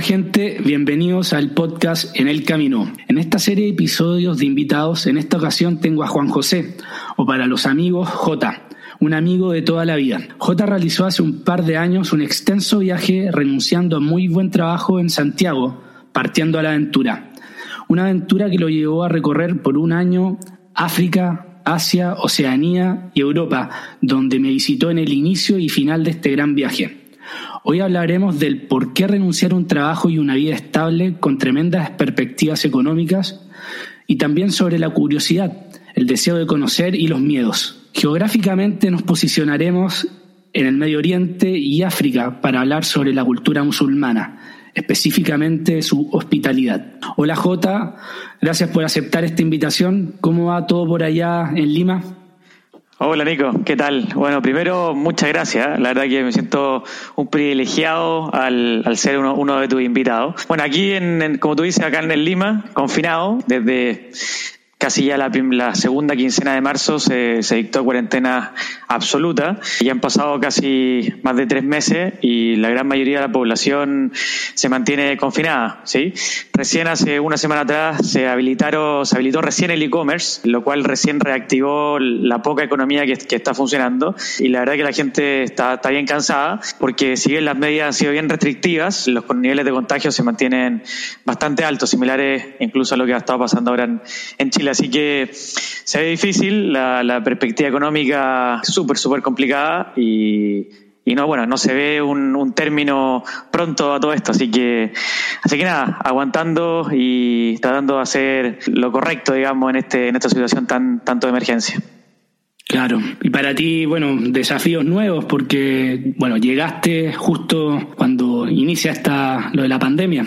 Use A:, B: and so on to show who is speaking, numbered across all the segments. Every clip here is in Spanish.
A: Gente, bienvenidos al podcast En el Camino. En esta serie de episodios de invitados, en esta ocasión tengo a Juan José, o para los amigos, J, un amigo de toda la vida. J realizó hace un par de años un extenso viaje renunciando a muy buen trabajo en Santiago, partiendo a la aventura. Una aventura que lo llevó a recorrer por un año África, Asia, Oceanía y Europa, donde me visitó en el inicio y final de este gran viaje. Hoy hablaremos del por qué renunciar a un trabajo y una vida estable con tremendas perspectivas económicas y también sobre la curiosidad, el deseo de conocer y los miedos. Geográficamente nos posicionaremos en el Medio Oriente y África para hablar sobre la cultura musulmana, específicamente su hospitalidad. Hola Jota, gracias por aceptar esta invitación. ¿Cómo va todo por allá en Lima?
B: Hola Nico, ¿qué tal? Bueno, primero muchas gracias. La verdad que me siento un privilegiado al, ser uno, de tus invitados. Bueno, aquí, en, como tú dices, acá en Lima, confinado desde casi ya la, la, segunda quincena de marzo se, se, dictó cuarentena absoluta. Ya han pasado casi más de tres meses y la gran mayoría de la población se mantiene confinada. ¿sí? Recién hace una semana atrás se habilitaron, se habilitó recién el e-commerce, lo cual recién reactivó la poca economía que, que, está funcionando. Y la verdad que la gente está, está bien cansada porque si bien las medidas han sido bien restrictivas, los niveles de contagio se mantienen bastante altos, similares incluso a lo que ha estado pasando ahora en, en Chile así que se ve difícil, la, perspectiva económica súper, súper complicada y, no, bueno, no se ve un, término pronto a todo esto, así que, así que nada, aguantando y tratando de hacer lo correcto, digamos, en este, en esta situación tan, tanto de emergencia.
A: Claro, y para ti, bueno, desafíos nuevos porque, bueno, llegaste justo cuando inicia esta, lo de la pandemia.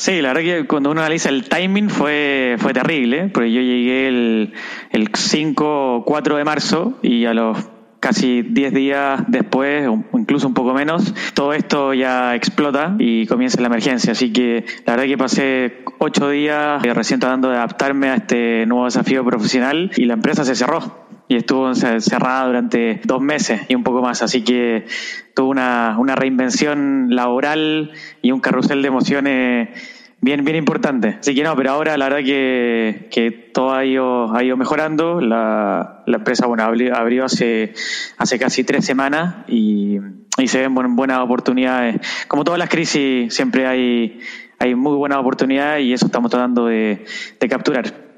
B: Sí, la verdad que cuando uno analiza el timing fue, fue terrible, porque yo llegué el, el 5 o 4 de marzo y a los casi 10 días después, o incluso un poco menos, todo esto ya explota y comienza la emergencia. Así que la verdad que pasé 8 días eh, recién tratando de adaptarme a este nuevo desafío profesional y la empresa se cerró y estuvo cerrada durante dos meses y un poco más. Así que tuvo una, una reinvención laboral y un carrusel de emociones bien, bien importante. Así que no, pero ahora la verdad que, que todo ha ido, ha ido mejorando. La, la empresa, bueno, abrió, hace, hace casi tres semanas y, y se ven buenas oportunidades. Como todas las crisis, siempre hay, hay muy buenas oportunidades y eso estamos tratando de, de capturar.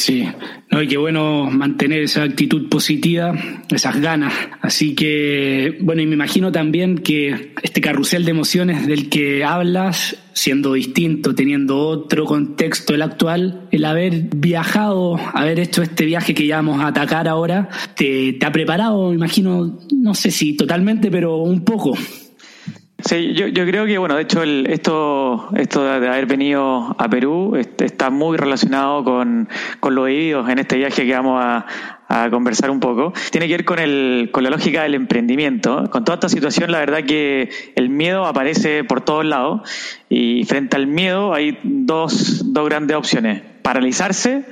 A: Sí, no, y qué bueno mantener esa actitud positiva, esas ganas. Así que, bueno, y me imagino también que este carrusel de emociones del que hablas, siendo distinto, teniendo otro contexto el actual, el haber viajado, haber hecho este viaje que ya vamos a atacar ahora, te, te ha preparado, me imagino, no sé si totalmente, pero un poco.
B: Sí, yo, yo creo que, bueno, de hecho, el, esto, esto de haber venido a Perú está muy relacionado con, con lo vivido en este viaje que vamos a, a conversar un poco. Tiene que ver con, el, con la lógica del emprendimiento. Con toda esta situación, la verdad que el miedo aparece por todos lados y frente al miedo hay dos, dos grandes opciones. Paralizarse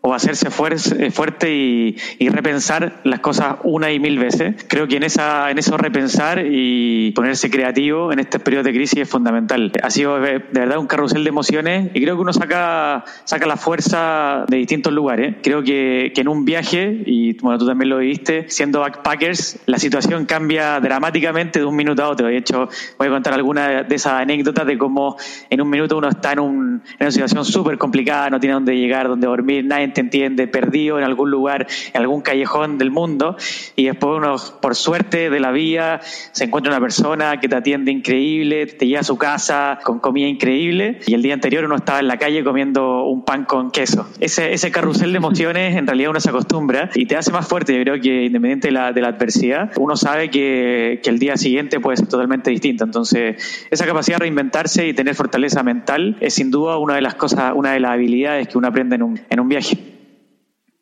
B: o hacerse eh, fuerte y, repensar las cosas una y mil veces. Creo que en, esa, en eso repensar y ponerse creativo en este periodo de crisis es fundamental. Ha sido de verdad un carrusel de emociones y creo que uno saca, saca la fuerza de distintos lugares. Creo que, que en un viaje, y bueno, tú también lo viviste, siendo backpackers, la situación cambia dramáticamente de un minuto a otro. De hecho, voy a contar alguna de esas anécdotas de cómo en un minuto uno está en, un, en una situación súper complicada, no tiene dónde llegar, dónde dormir, nadie entiende, perdido en algún lugar, en algún callejón del mundo, y después uno, por suerte de la vía, se encuentra una persona que te atiende increíble, te lleva a su casa con comida increíble, y el día anterior uno estaba en la calle comiendo un pan con queso. Ese, ese carrusel de emociones, en realidad uno se acostumbra y te hace más fuerte. Yo creo que independiente de la, de la adversidad, uno sabe que, que el día siguiente puede ser totalmente distinto. Entonces, esa capacidad de reinventarse y tener fortaleza mental es sin duda una de las cosas, una de las habilidades que uno aprende en un, en un viaje.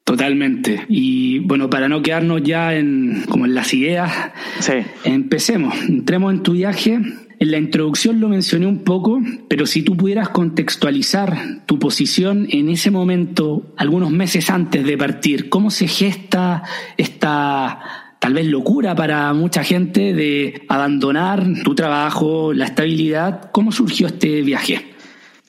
A: Totalmente. Y bueno, para no quedarnos ya en como en las ideas, empecemos. Entremos en tu viaje. En la introducción lo mencioné un poco, pero si tú pudieras contextualizar tu posición en ese momento, algunos meses antes de partir, ¿cómo se gesta esta tal vez locura para mucha gente de abandonar tu trabajo, la estabilidad. ¿Cómo surgió este viaje?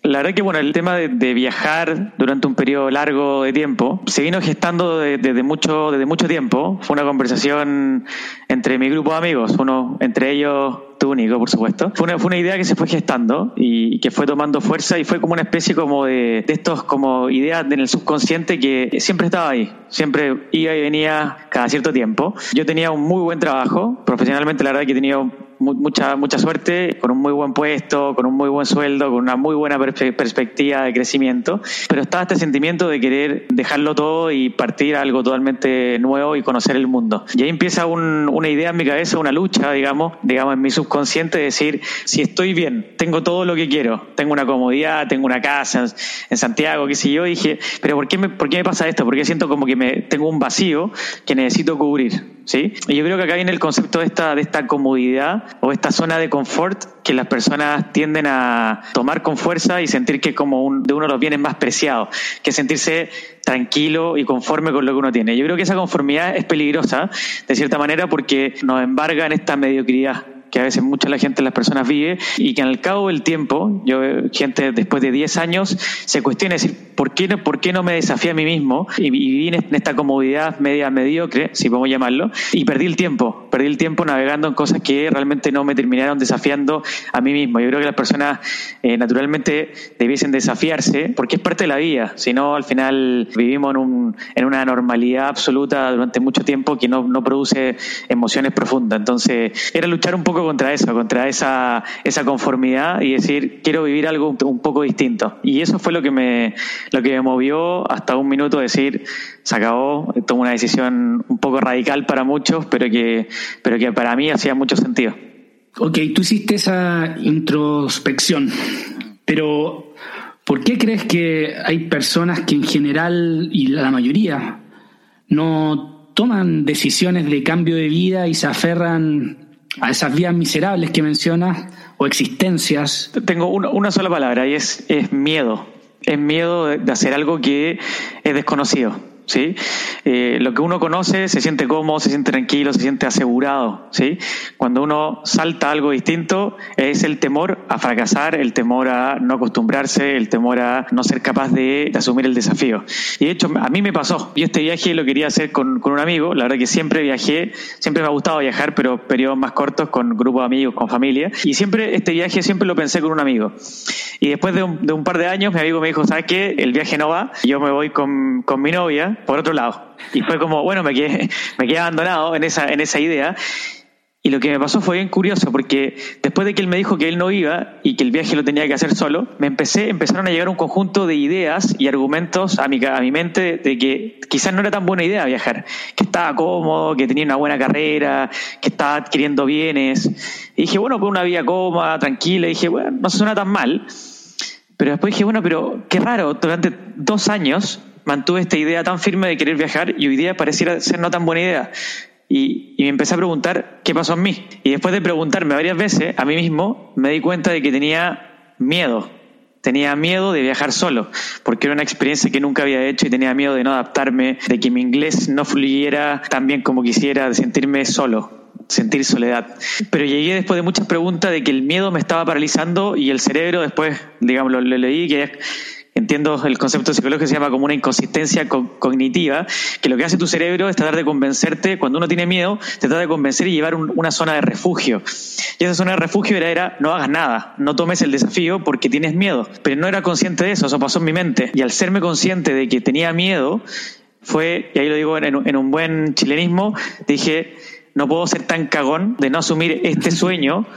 B: La verdad que bueno, el tema de, viajar durante un periodo largo de tiempo se vino gestando desde mucho, desde mucho tiempo. Fue una conversación entre mi grupo de amigos, uno entre ellos tú, único, por supuesto. Fue una, fue una idea que se fue gestando y, que fue tomando fuerza y fue como una especie como de, de estos como ideas en el subconsciente que siempre estaba ahí, siempre iba y venía cada cierto tiempo. Yo tenía un muy buen trabajo, profesionalmente la verdad que tenido mucha, mucha suerte, con un muy buen puesto, con un muy buen sueldo, con una muy buena perspectiva de crecimiento, pero estaba este sentimiento de querer dejarlo todo y partir a algo totalmente nuevo y conocer el mundo. Y ahí empieza una idea en mi cabeza, una lucha, digamos, digamos en mi subconsciente, de decir, si estoy bien, tengo todo lo que quiero, tengo una comodidad, tengo una casa en, Santiago, qué sé yo, dije, pero ¿por qué, me, ¿por qué me pasa esto? Porque siento como que me tengo un vacío que necesito cubrir. ¿sí? Y yo creo que acá viene el concepto de esta, de esta comodidad o esta zona de confort que las personas tienden a tomar con fuerza y sentir que es como un, de uno de los bienes más preciados, que sentirse tranquilo y conforme con lo que uno tiene. Yo creo que esa conformidad es peligrosa, de cierta manera, porque nos embarga en esta mediocridad que a veces mucha la gente, las personas vive y que al cabo del tiempo, yo gente después de 10 años se cuestiona decir, ¿por qué no, por qué no me desafié a mí mismo y, viví en esta comodidad media mediocre, si podemos llamarlo, y perdí el tiempo, perdí el tiempo navegando en cosas que realmente no me terminaron desafiando a mí mismo. Yo creo que las personas eh, naturalmente debiesen desafiarse porque es parte de la vida, si no al final vivimos en, un, en una normalidad absoluta durante mucho tiempo que no, no produce emociones profundas. Entonces era luchar un poco contra eso, contra esa, esa conformidad y decir, quiero vivir algo un, poco distinto. Y eso fue lo que me, lo que me movió hasta un minuto decir, se acabó, tomo una decisión un poco radical para muchos, pero que, pero que para mí hacía mucho sentido.
A: Ok, tú hiciste esa introspección, pero ¿por qué crees que hay personas que en general, y la mayoría, no toman decisiones de cambio de vida y se aferran a esas vías miserables que mencionas o existencias.
B: Tengo una, sola palabra y es, es miedo. Es miedo de hacer algo que es desconocido. ¿Sí? Eh, lo que uno conoce se siente cómodo, se siente tranquilo, se siente asegurado, ¿sí? Cuando uno salta algo distinto es el temor a fracasar, el temor a no acostumbrarse, el temor a no ser capaz de, asumir el desafío. Y de hecho, a mí me pasó. Yo este viaje lo quería hacer con, un amigo, la verdad que siempre viajé, siempre me ha gustado viajar, pero periodos más cortos con grupos de amigos, con familia. Y siempre este viaje siempre lo pensé con un amigo. Y después de un, de un par de años, mi amigo me dijo, ¿sabes qué? El viaje no va, yo me voy con, con mi novia por otro lado. Y fue como, bueno, me quedé, me quedé abandonado en esa, en esa idea. Y lo que me pasó fue bien curioso, porque después de que él me dijo que él no iba y que el viaje lo tenía que hacer solo, me empecé, empezaron a llegar un conjunto de ideas y argumentos a mi, a mi mente de que quizás no era tan buena idea viajar, que estaba cómodo, que tenía una buena carrera, que estaba adquiriendo bienes. Y dije, bueno, pues una vida cómoda, tranquila, y dije, bueno, no suena tan mal. Pero después dije, bueno, pero qué raro, durante dos años mantuve esta idea tan firme de querer viajar y hoy día pareciera ser no tan buena idea. Y, me empecé a preguntar qué pasó en mí. Y después de preguntarme varias veces a mí mismo, me di cuenta de que tenía miedo. Tenía miedo de viajar solo, porque era una experiencia que nunca había hecho y tenía miedo de no adaptarme, de que mi inglés no fluyera tan bien como quisiera, de sentirme solo, sentir soledad. Pero llegué después de muchas preguntas de que el miedo me estaba paralizando y el cerebro después, digamos, lo, lo leí, que entiendo el concepto psicológico que se llama como una inconsistencia cognitiva, que lo que hace tu cerebro es tratar de convencerte, cuando uno tiene miedo, te trata de convencer y llevar una zona de refugio. Y esa zona de refugio era, era, no hagas nada, no tomes el desafío porque tienes miedo. Pero no era consciente de eso, eso pasó en mi mente. Y al serme consciente de que tenía miedo, fue, y ahí lo digo en un buen chilenismo, dije, no puedo ser tan cagón de no asumir este sueño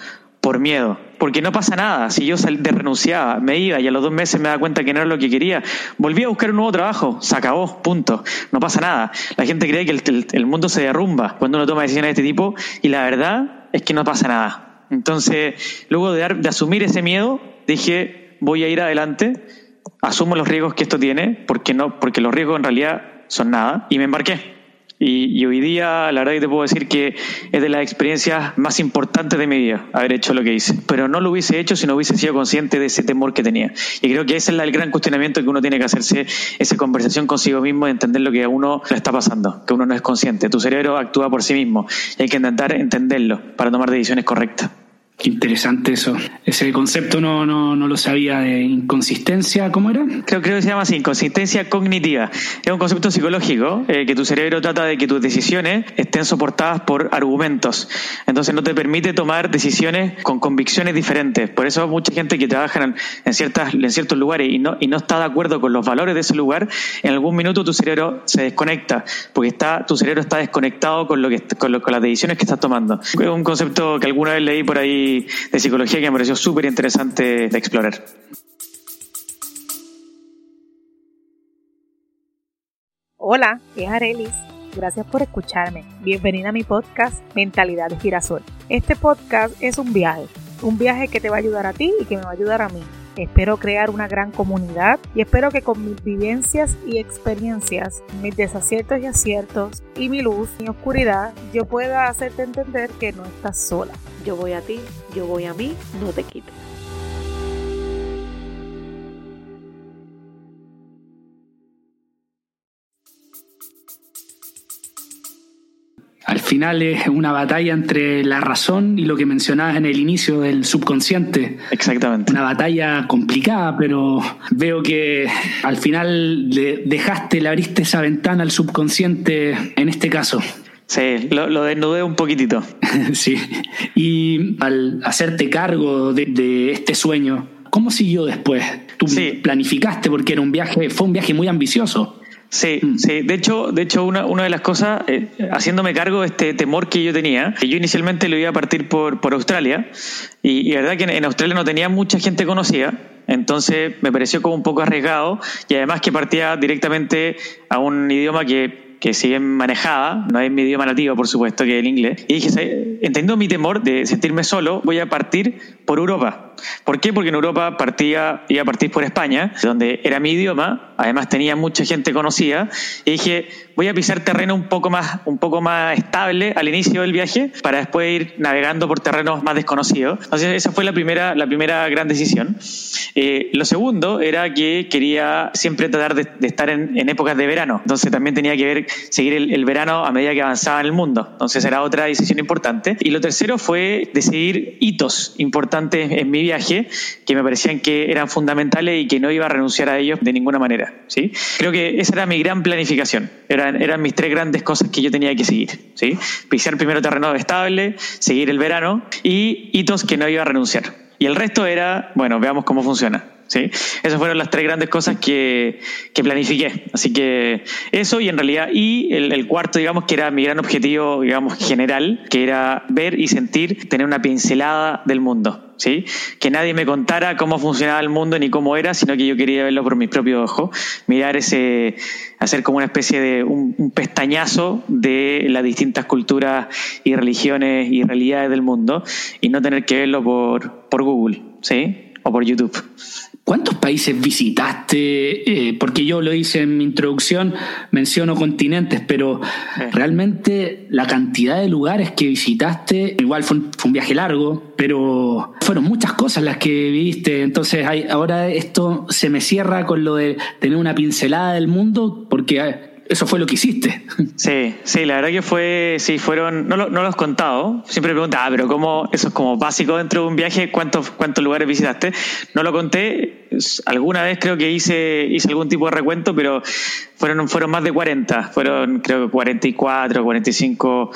B: por miedo. Porque no pasa nada. Si yo de renunciaba, me iba y a los dos meses me daba cuenta que no era lo que quería, volví a buscar un nuevo trabajo, se acabó, punto. No pasa nada. La gente cree que el, mundo se derrumba cuando uno toma decisiones de este tipo y la verdad es que no pasa nada. Entonces, luego de, de asumir ese miedo, dije, voy a ir adelante, asumo los riesgos que esto tiene, porque, no, porque los riesgos en realidad son nada, y me embarqué Y, hoy día, la verdad que te puedo decir que es de las experiencias más importantes de mi vida haber hecho lo que hice. Pero no lo hubiese hecho si no hubiese sido consciente de ese temor que tenía. Y creo que ese es el gran cuestionamiento que uno tiene que hacerse, esa conversación consigo mismo de entender lo que a uno le está pasando, que uno no es consciente. Tu cerebro actúa por sí mismo y hay que intentar entenderlo para tomar decisiones correctas.
A: Qué interesante eso. Ese concepto no, no, no lo sabía de inconsistencia, ¿cómo era?
B: Creo, creo que se llama así, inconsistencia cognitiva. Es un concepto psicológico eh, que tu cerebro trata de que tus decisiones estén soportadas por argumentos. Entonces no te permite tomar decisiones con convicciones diferentes. Por eso mucha gente que trabaja en, en, ciertas, en ciertos lugares y no, y no está de acuerdo con los valores de ese lugar, en algún minuto tu cerebro se desconecta, porque está, tu cerebro está desconectado con, lo que, con, lo, con las decisiones que estás tomando. Es un concepto que alguna vez leí por ahí de psicología que me pareció súper interesante de explorar.
C: Hola, es Arelis. Gracias por escucharme. Bienvenida a mi podcast Mentalidad de Girasol. Este podcast es un viaje, un viaje que te va a ayudar a ti y que me va a ayudar a mí Espero crear una gran comunidad y espero que con mis vivencias y experiencias, mis desaciertos y aciertos y mi luz y oscuridad, yo pueda hacerte entender que no estás sola. Yo voy a ti, yo voy a mí, no te quites.
A: Final es una batalla entre la razón y lo que mencionabas en el inicio del subconsciente.
B: Exactamente.
A: Una batalla complicada, pero veo que al final le dejaste, le abriste esa ventana al subconsciente en este caso.
B: Sí, lo, desnudé un poquitito.
A: sí. Y al hacerte cargo de, este sueño, ¿cómo siguió después? Tú planificaste porque era un viaje, fue un viaje muy ambicioso.
B: Sí, mm. sí. De hecho, de hecho una, una de las cosas, eh, haciéndome cargo de este temor que yo tenía, que yo inicialmente lo iba a partir por, por Australia, y, y verdad que en, Australia no tenía mucha gente conocida, entonces me pareció como un poco arriesgado, y además que partía directamente a un idioma que que si bien manejaba, no es mi idioma nativo, por supuesto, que es el inglés, y dije, entendiendo mi temor de sentirme solo, voy a partir por Europa. ¿Por qué? Porque en Europa partía, iba a partir por España, donde era mi idioma, además tenía mucha gente conocida, y dije, voy a pisar terreno un poco más, un poco más estable al inicio del viaje, para después ir navegando por terrenos más desconocidos. Entonces, esa fue la primera, la primera gran decisión. Eh, lo segundo era que quería siempre tratar de, estar en, en épocas de verano, entonces también tenía que ver seguir el, verano a medida que avanzaba en el mundo. Entonces era otra decisión importante. Y lo tercero fue decidir hitos importantes en mi viaje que me parecían que eran fundamentales y que no iba a renunciar a ellos de ninguna manera. ¿sí? Creo que esa era mi gran planificación. Eran, eran mis tres grandes cosas que yo tenía que seguir. ¿sí? Pisar primero terreno estable, seguir el verano y hitos que no iba a renunciar. Y el resto era, bueno, veamos cómo funciona. ¿Sí? Esas fueron las tres grandes cosas que, que planifiqué. Así que eso y en realidad, y el, cuarto, digamos, que era mi gran objetivo, digamos, general, que era ver y sentir, tener una pincelada del mundo. ¿Sí? Que nadie me contara cómo funcionaba el mundo ni cómo era, sino que yo quería verlo por mis propios ojos, mirar ese, hacer como una especie de un, pestañazo de las distintas culturas y religiones y realidades del mundo y no tener que verlo por, por Google, ¿sí? O por YouTube.
A: ¿Cuántos países visitaste? Eh, porque yo lo hice en mi introducción, menciono continentes, pero realmente la cantidad de lugares que visitaste, igual fue un, viaje largo, pero fueron muchas cosas las que viviste. Entonces ahora esto se me cierra con lo de tener una pincelada del mundo, porque eso fue lo que hiciste.
B: Sí, sí, la verdad que fue, sí, fueron, no lo, no los contado, siempre me preguntan, ah, pero ¿cómo, eso es como básico dentro de un viaje, ¿cuántos, cuántos lugares visitaste? No lo conté, alguna vez creo que hice, hice algún tipo de recuento, pero fueron, fueron más de 40, fueron creo que 44, 45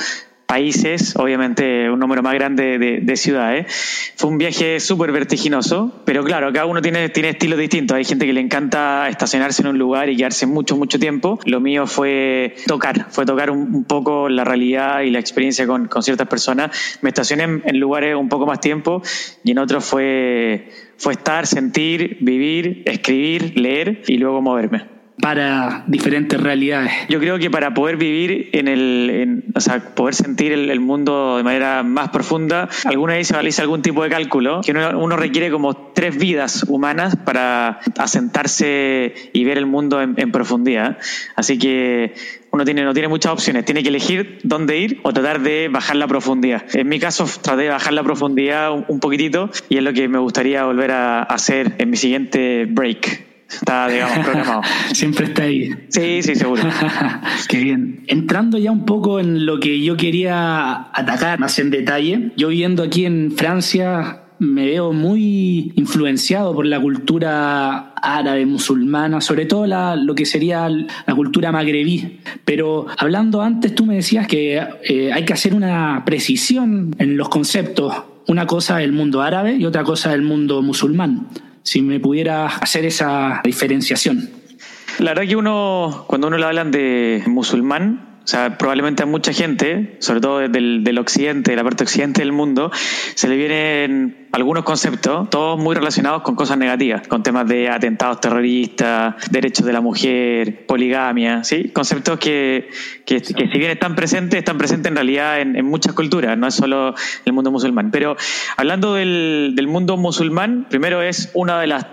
B: países, obviamente un número más grande de, ciudades. Fue un viaje súper vertiginoso, pero claro, cada uno tiene, tiene estilos distintos. Hay gente que le encanta estacionarse en un lugar y quedarse mucho, mucho tiempo. Lo mío fue tocar, fue tocar un, poco la realidad y la experiencia con, ciertas personas. Me estacioné en, en, lugares un poco más tiempo y en otros fue, fue estar, sentir, vivir, escribir, leer y luego moverme
A: para diferentes realidades.
B: Yo creo que para poder vivir en el, o sea, poder sentir el, mundo de manera más profunda, alguna vez se realiza algún tipo de cálculo que uno, requiere como tres vidas humanas para asentarse y ver el mundo en, profundidad. Así que uno tiene, no tiene muchas opciones, tiene que elegir dónde ir o tratar de bajar la profundidad. En mi caso, traté de bajar la profundidad un, poquitito y es lo que me gustaría volver a hacer en mi siguiente break. Está, digamos, programado.
A: Siempre está ahí.
B: Sí, sí, seguro.
A: Qué bien. Entrando ya un poco en lo que yo quería atacar más en detalle, yo viviendo aquí en Francia me veo muy influenciado por la cultura árabe, musulmana, sobre todo la, lo que sería la cultura magrebí. Pero hablando antes, tú me decías que eh, hay que hacer una precisión en los conceptos. Una cosa del mundo árabe y otra cosa del mundo musulmán. Si me pudieras hacer esa diferenciación.
B: La verdad que uno, cuando uno le hablan de musulmán, o sea, probablemente a mucha gente, sobre todo del, del occidente, de la parte occidente del mundo, se le vienen algunos conceptos, todos muy relacionados con cosas negativas, con temas de atentados terroristas, derechos de la mujer, poligamia, ¿sí? Conceptos que, que, si bien están presentes, están presentes en realidad en, muchas culturas, no es solo el mundo musulmán. Pero hablando del, del mundo musulmán, primero es una de las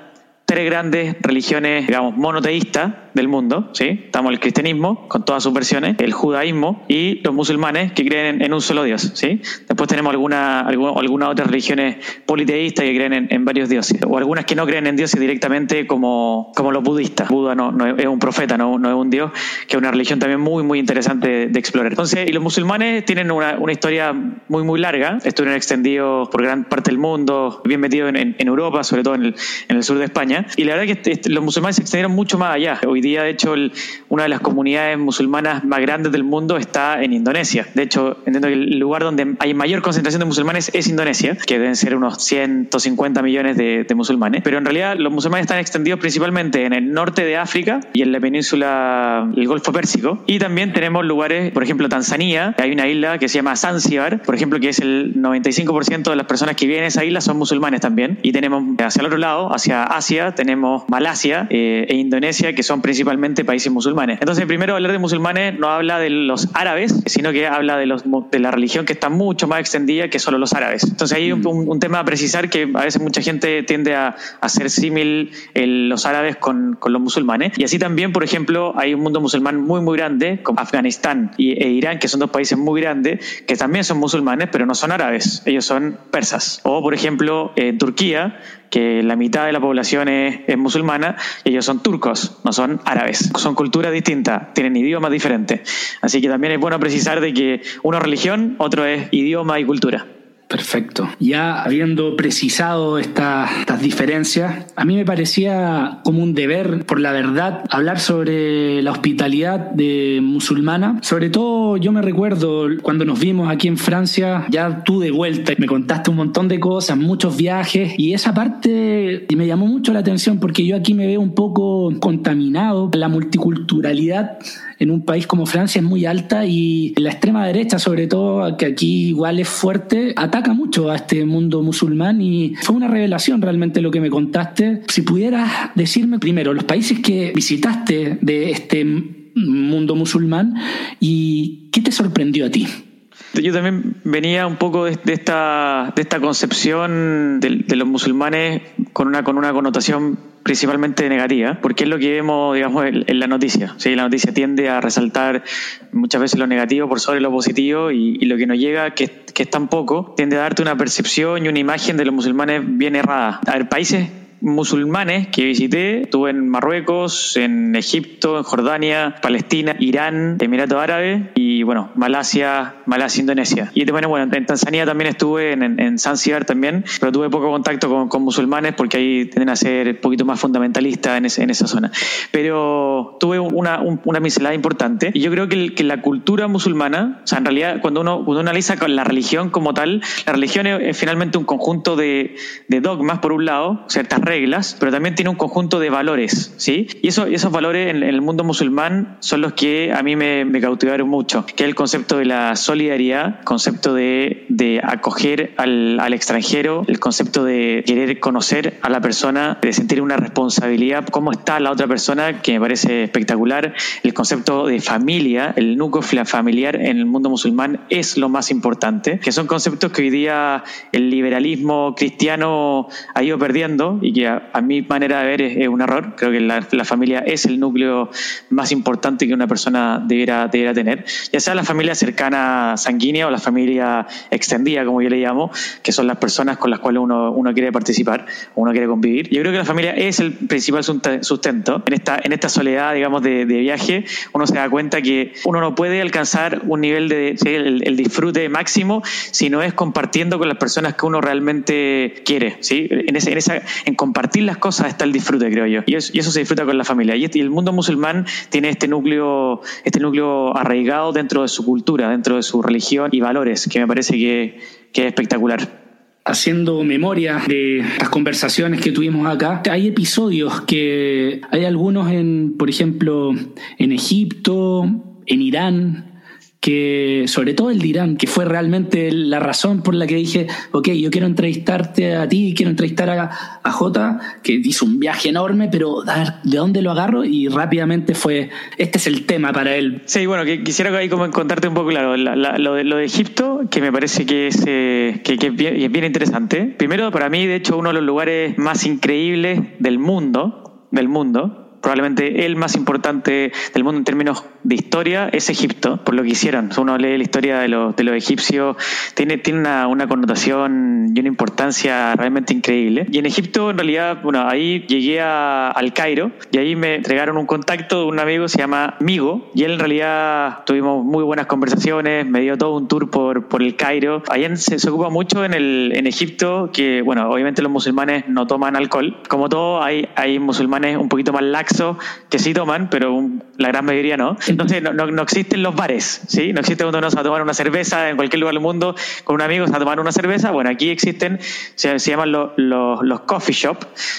B: tres grandes religiones, digamos, monoteístas del mundo, ¿sí? Estamos el cristianismo, con todas sus versiones, el judaísmo y los musulmanes que creen en, un solo Dios, ¿sí? Después tenemos alguna, algunas otras religiones politeístas que creen en, varios dioses, o algunas que no creen en dioses directamente como, como los budistas. Buda no, no es un profeta, no, no, es un dios, que es una religión también muy, muy interesante de, explorar. Entonces, y los musulmanes tienen una, una, historia muy, muy larga, estuvieron extendidos por gran parte del mundo, bien metidos en, en Europa, sobre todo en el, en el sur de España, y la verdad que este, los musulmanes se extendieron mucho más allá. Hoy día, de hecho, una de las comunidades musulmanas más grandes del mundo está en Indonesia. De hecho, entiendo que el lugar donde hay mayor concentración de musulmanes es Indonesia, que deben ser unos 150 millones de, musulmanes. Pero en realidad los musulmanes están extendidos principalmente en el norte de África y en la península, el Golfo Pérsico. Y también tenemos lugares, por ejemplo, Tanzania, hay una isla que se llama Zanzibar, por ejemplo, que es el 95% de las personas que viven en esa isla son musulmanes también. Y tenemos hacia el otro lado, hacia Asia, tenemos Malasia eh, e Indonesia, que son principalmente países musulmanes. Entonces, primero hablar de musulmanes no habla de los árabes, sino que habla de, los, de la religión que está mucho más extendida que solo los árabes. Entonces, hay un, un, tema a precisar que a veces mucha gente tiende a hacer símil los árabes con, con, los musulmanes. Y así también, por ejemplo, hay un mundo musulmán muy, muy grande, como Afganistán y, e Irán, que son dos países muy grandes, que también son musulmanes, pero no son árabes, ellos son persas. O, por ejemplo, en Turquía, que la mitad de la población es, musulmana y ellos son turcos, no son árabes. Son culturas distintas, tienen idiomas diferentes. Así que también es bueno precisar de que uno es religión, otro es idioma y cultura.
A: Perfecto. Ya habiendo precisado estas diferencias, a mí me parecía como un deber, por la verdad, hablar sobre la hospitalidad de musulmana. Sobre todo yo me recuerdo cuando nos vimos aquí en Francia, ya tú de vuelta, me contaste un montón de cosas, muchos viajes, y esa parte me llamó mucho la atención porque yo aquí me veo un poco contaminado. La multiculturalidad en un país como Francia es muy alta y la extrema derecha, sobre todo, que aquí igual es fuerte, ataca mucho a este mundo musulmán y fue una revelación realmente lo que me contaste. Si pudieras decirme primero los países que visitaste de este mundo musulmán y qué te sorprendió a ti.
B: Yo también venía un poco de, esta, de esta concepción de, los musulmanes con una, con una connotación principalmente negativa, porque es lo que vemos, digamos, en, la noticia. ¿sí? La noticia tiende a resaltar muchas veces lo negativo por sobre lo positivo y, lo que nos llega, que, que es tan poco, tiende a darte una percepción y una imagen de los musulmanes bien errada. A ver, países musulmanes que visité. Estuve en Marruecos, en Egipto, en Jordania, Palestina, Irán, Emiratos Árabes y bueno, Malasia, Malasia, Indonesia. Y bueno, bueno en Tanzania también estuve, en, en Zanzibar también, pero tuve poco contacto con, musulmanes porque ahí tienden a ser un poquito más fundamentalistas en, en esa zona. Pero tuve una, una pincelada importante y yo creo que, que, la cultura musulmana, o sea, en realidad cuando uno, cuando uno analiza con la religión como tal, la religión es, finalmente un conjunto de, de dogmas por un lado, ciertas reglas, pero también tiene un conjunto de valores, ¿sí? Y eso, esos valores en, el mundo musulmán son los que a mí me, cautivaron mucho, que es el concepto de la solidaridad, concepto de, de acoger al, al, extranjero, el concepto de querer conocer a la persona, de sentir una responsabilidad, cómo está la otra persona, que me parece espectacular, el concepto de familia, el núcleo familiar en el mundo musulmán es lo más importante, que son conceptos que hoy día el liberalismo cristiano ha ido perdiendo y que y a, mi manera de ver es, un error. Creo que la, familia es el núcleo más importante que una persona debiera, debiera tener, ya sea la familia cercana sanguínea o la familia extendida, como yo le llamo, que son las personas con las cuales uno, uno quiere participar uno quiere convivir. Yo creo que la familia es el principal sustento. En esta, en esta soledad, digamos, de, viaje, uno se da cuenta que uno no puede alcanzar un nivel de el, disfrute máximo si no es compartiendo con las personas que uno realmente quiere. ¿sí? En, ese, en, esa, en compartir las cosas está el disfrute, creo yo. Y eso, y se disfruta con la familia. Y, este, el mundo musulmán tiene este núcleo, este núcleo arraigado dentro de su cultura, dentro de su religión y valores, que me parece que, que es espectacular
A: haciendo memoria de las conversaciones que tuvimos acá, hay episodios que hay algunos en, por ejemplo, en Egipto, en Irán, que sobre todo el dirán que fue realmente la razón por la que dije, ok, yo quiero entrevistarte a ti, quiero entrevistar a, a Jota, que hizo un viaje enorme, pero ¿de dónde lo agarro? Y rápidamente fue, este es el tema para él.
B: Sí, bueno, que quisiera ahí como contarte un poco, claro, lo, de, lo de Egipto, que me parece que es, eh, que, es bien interesante. Primero, para mí, de hecho, uno de los lugares más increíbles del mundo, del mundo, probablemente el más importante del mundo en términos de historia es Egipto, por lo que hicieron. Uno lee la historia de los, de los egipcios, tiene, tiene una, una, connotación y una importancia realmente increíble. Y en Egipto, en realidad, bueno, ahí llegué a, al Cairo y ahí me entregaron un contacto de un amigo, se llama Migo, y él en realidad tuvimos muy buenas conversaciones, me dio todo un tour por, por el Cairo. Ahí se, se ocupa mucho en, el, en Egipto que, bueno, obviamente los musulmanes no toman alcohol. Como todo, hay, hay musulmanes un poquito más laxos que sí toman, pero la gran mayoría no. Entonces no, no, existen los bares, ¿sí? No existe donde uno se va a tomar una cerveza en cualquier lugar del mundo con un amigo se va a tomar una cerveza. Bueno, aquí existen, se, llaman los, los, coffee shop,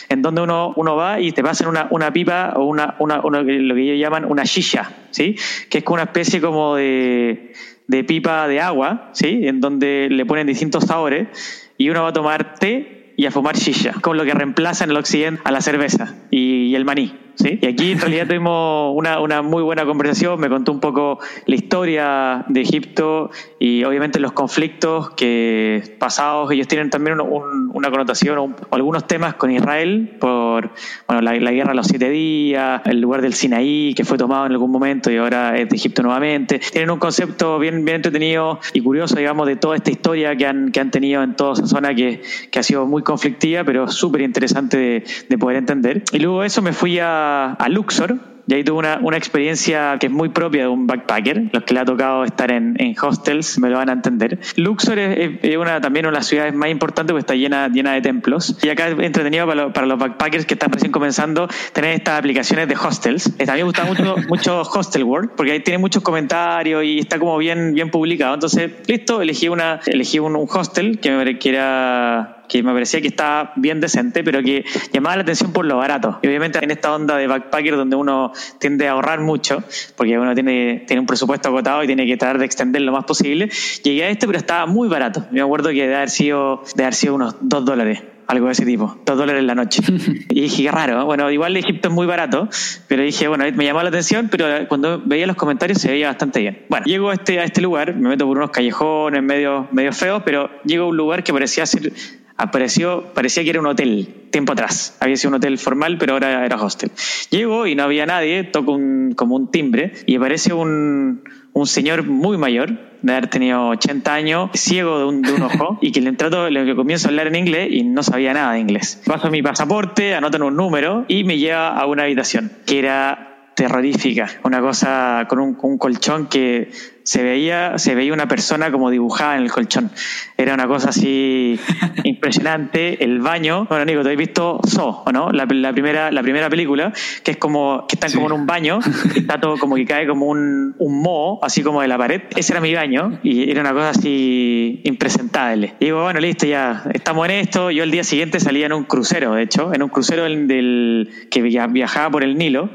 B: en donde uno, uno va y te pasan una, una pipa o una, una, lo que ellos llaman una shisha, ¿sí? Que es como una especie como de, de pipa de agua, ¿sí? En donde le ponen distintos sabores y uno va a tomar té y a fumar shisha, con lo que reemplaza en el occidente a la cerveza y el maní. ¿Sí? Y aquí en realidad tuvimos una, una, muy buena conversación, me contó un poco la historia de Egipto y obviamente los conflictos que pasados, ellos tienen también una connotación o, algunos temas con Israel por bueno, la, guerra de los siete días, el lugar del Sinaí que fue tomado en algún momento y ahora es de Egipto nuevamente. Tienen un concepto bien, bien entretenido y curioso, digamos, de toda esta historia que han, que han tenido en toda esa zona que, que ha sido muy conflictiva, pero súper interesante de, de poder entender. Y luego de eso me fui a a, Luxor, y ahí tuve una, una, experiencia que es muy propia de un backpacker. Los que le ha tocado estar en, en hostels me lo van a entender. Luxor es, una, también una de las ciudades más importantes porque está llena, llena de templos. Y acá es entretenido para, para los backpackers que están recién comenzando tener estas aplicaciones de hostels. Eh, también me gusta mucho, mucho Hostel World porque ahí tiene muchos comentarios y está como bien, bien publicado. Entonces, listo, elegí, una, elegí un, un hostel que, que era que me parecía que estaba bien decente, pero que llamaba la atención por lo barato. Y obviamente en esta onda de backpacker donde uno tiende a ahorrar mucho, porque uno tiene, tiene un presupuesto agotado y tiene que tratar de extender lo más posible, llegué a este, pero estaba muy barato. Me acuerdo que debe haber sido, de haber sido unos dos dólares algo de ese tipo, dos dólares en la noche. Y dije, qué raro, bueno, igual Egipto es muy barato, pero dije, bueno, me llamó la atención, pero cuando veía los comentarios se veía bastante bien. Bueno, llego a este, a este lugar, me meto por unos callejones medio, medio feos, pero llego a un lugar que parecía ser apareció, parecía que era un hotel, tiempo atrás. Había sido un hotel formal, pero ahora era hostel. Llego y no había nadie, toco un, como un timbre y aparece un, un señor muy mayor, de haber tenido 80 años, ciego de un, de un ojo, y que le trato, le comienzo a hablar en inglés y no sabía nada de inglés. Paso mi pasaporte, anotan un número y me lleva a una habitación, que era terrorífica, una cosa con un, un colchón que se veía, se veía una persona como dibujada en el colchón. Era una cosa así impresionante. El baño, bueno, Nico, ¿te has visto So, o no? La, primera, la primera película, que es como, que están como en un baño, está todo como que cae como un, un moho, así como de la pared. Ese era mi baño, y era una cosa así impresentable. Y digo, bueno, listo, ya estamos en esto. Yo el día siguiente salía en un crucero, de hecho, en un crucero del, del que viajaba por el Nilo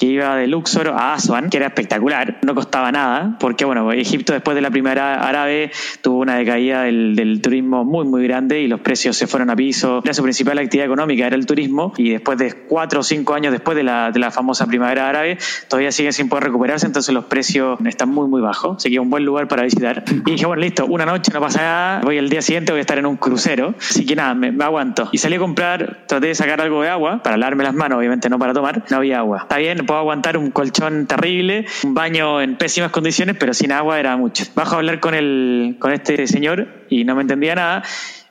B: que iba de Luxor a Aswan, que era espectacular, no costaba nada, porque bueno, Egipto después de la primera árabe tuvo una decaída del, turismo muy, muy grande y los precios se fueron a piso. Era su principal actividad económica, era el turismo, y después de cuatro o cinco años después de la, de la famosa primavera árabe, todavía sigue sin poder recuperarse, entonces los precios están muy, muy bajos. Así que un buen lugar para visitar. Y dije, bueno, listo, una noche no pasa nada, voy el día siguiente, voy a estar en un crucero, así que nada, me, me aguanto. Y salí a comprar, traté de sacar algo de agua, para lavarme las manos, obviamente no para tomar, no había agua. Está bien, puedo aguantar un colchón terrible, un baño en pésimas condiciones, pero sin agua era mucho. Bajo a hablar con, el, con este señor y no me entendía nada.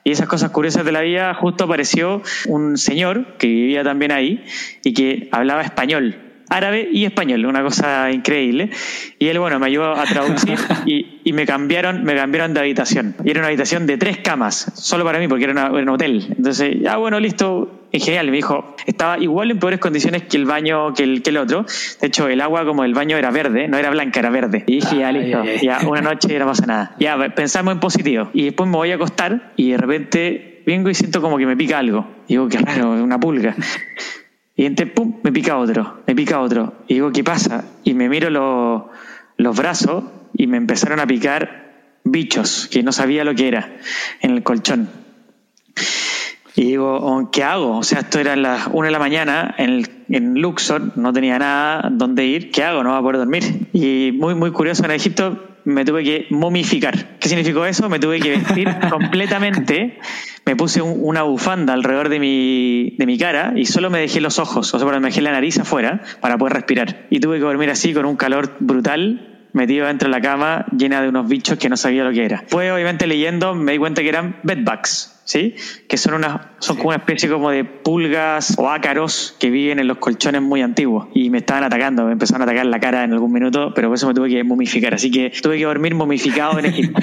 B: Y esas cosas curiosas de la vida, justo apareció un señor que vivía también ahí y que hablaba español árabe y español, una cosa increíble. Y él, bueno, me ayudó a traducir y, y, me cambiaron me cambiaron de habitación. Y era una habitación de tres camas, solo para mí, porque era, un hotel. Entonces, ya bueno, listo, en genial. Me dijo, estaba igual en peores condiciones que el baño, que el, que el otro. De hecho, el agua como el baño era verde, no era blanca, era verde. Y dije, ya listo, ya una noche no pasa nada. Ya, pensamos en positivo. Y después me voy a acostar y de repente vengo y siento como que me pica algo. Y digo, qué raro, una pulga. Y entonces, pum, me pica otro, me pica otro. Y digo, ¿qué pasa? Y me miro los brazos y me empezaron a picar bichos que no sabía lo que era en el colchón. Y digo, oh, ¿qué hago? O sea, esto era las una de la mañana en, en Luxor, no tenía nada donde ir. ¿Qué hago? No va a poder dormir. Y muy, muy curioso, en Egipto me tuve que momificar. ¿Qué significó eso? Me tuve que vestir completamente. Me puse una bufanda alrededor de mi, de mi cara y solo me dejé los ojos, o sea, me dejé la nariz afuera para poder respirar. Y tuve que dormir así con un calor brutal metido dentro de la cama llena de unos bichos que no sabía lo que era. Fue obviamente leyendo me di cuenta que eran bedbugs, ¿sí? Que son, una, son como una especie como de pulgas o ácaros que viven en los colchones muy antiguos. Y me estaban atacando, me empezaron a atacar la cara en algún minuto, pero por eso me tuve que momificar. Así que tuve que dormir momificado en Egipto.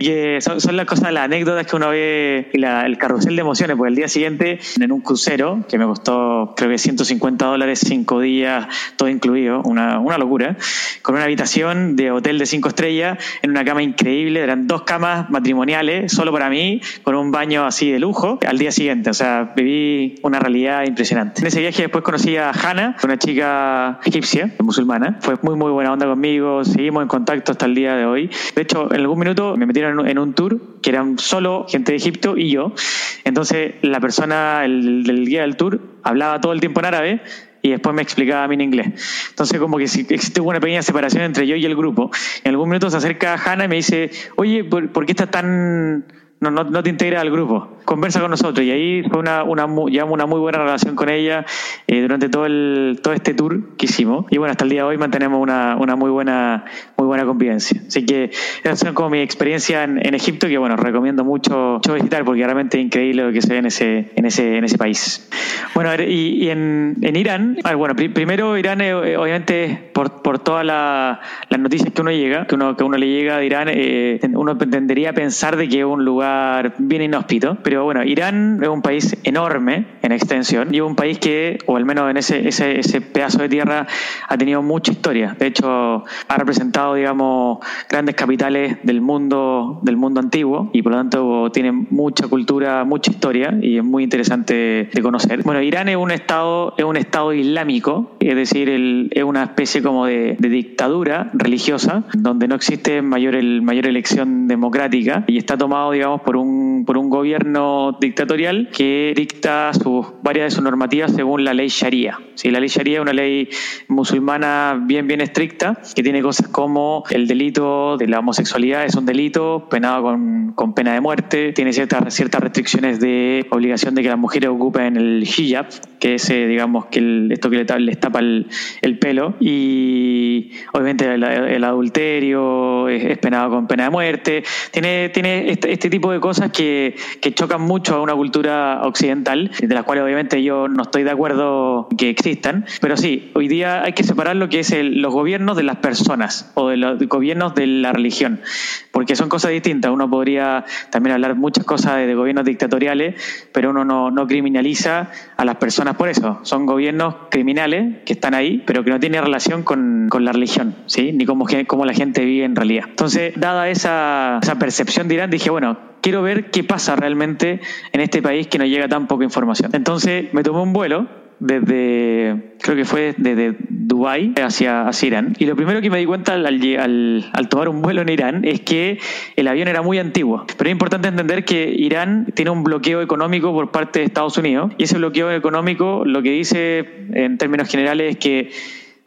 B: y son, son, las cosas, las anécdotas que uno ve, y la, el carrusel de emociones, porque el día siguiente, en un crucero, que me costó creo que 150 dólares, cinco días, todo incluido, una, una locura, con una habitación de hotel de cinco estrellas, en una cama increíble, eran dos camas matrimoniales, solo para mí, con un baño así de lujo al día siguiente. O sea, viví una realidad impresionante. En ese viaje después conocí a Hannah, una chica egipcia, musulmana. Fue muy, muy buena onda conmigo. Seguimos en contacto hasta el día de hoy. De hecho, en algún minuto me metieron en un tour que eran solo gente de Egipto y yo. Entonces, la persona, el, guía del tour, hablaba todo el tiempo en árabe y después me explicaba a mí en inglés. Entonces, como que existe una pequeña separación entre yo y el grupo. En algún minuto se acerca Hannah y me dice, oye, ¿por, ¿por qué estás tan no, no, no, te integras al grupo, conversa con nosotros. Y ahí fue una, una, una muy buena relación con ella eh, durante todo, el, todo este tour que hicimos. Y bueno, hasta el día de hoy mantenemos una, una muy, buena, muy buena convivencia. Así que esas son como mi experiencia en, en Egipto, que bueno, recomiendo mucho, mucho, visitar porque realmente es increíble lo que se ve en ese, en ese, en ese país. Bueno, y, y en, en, Irán, bueno, primero Irán, eh, obviamente, por, por todas la, las noticias que uno llega, que uno, que uno le llega de Irán, eh, uno tendería a pensar de que es un lugar bien inhóspito. Pero bueno, Irán es un país enorme en extensión y un país que, o al menos en ese, ese, ese pedazo de tierra, ha tenido mucha historia. De hecho, ha representado, digamos, grandes capitales del mundo, del mundo antiguo y por lo tanto tiene mucha cultura, mucha historia y es muy interesante de conocer. Bueno, Irán es un estado, es un estado islámico, es decir, el, es una especie como de, de, dictadura religiosa donde no existe mayor, el, mayor elección democrática y está tomado, digamos, por un, por un gobierno dictatorial que dicta sus, varias de sus normativas según la ley Sharia. ¿sí? La ley Sharia es una ley musulmana bien, bien estricta que tiene cosas como el delito de la homosexualidad es un delito penado con, con pena de muerte, tiene ciertas, ciertas restricciones de obligación de que las mujeres ocupen el hijab, que es, eh, digamos, que el, esto que les tapa el, el, pelo, obviamente el, el adulterio es, es, penado con pena de muerte, tiene, tiene este, este tipo de cosas que, que, chocan mucho a una cultura occidental, de las cuales obviamente yo no estoy de acuerdo que existan, pero sí, hoy día hay que separar lo que es el, los gobiernos de las personas o de los gobiernos de la religión, porque son cosas distintas. Uno podría también hablar muchas cosas de, de gobiernos dictatoriales, pero uno no, no criminaliza a las personas por eso. Son gobiernos criminales que están ahí, pero que no tienen relación con, con la religión, ¿sí? ni cómo, cómo la gente vive en realidad. Entonces, dada esa, esa percepción de Irán, dije, bueno, quiero ver qué pasa realmente en este país que nos llega tan poca información. Entonces me tomé un vuelo desde, creo que fue desde Dubái hacia, hacia Irán. Y lo primero que me di cuenta al, al, al, tomar un vuelo en Irán es que el avión era muy antiguo. Pero es importante entender que Irán tiene un bloqueo económico por parte de Estados Unidos y ese bloqueo económico lo que dice en términos generales es que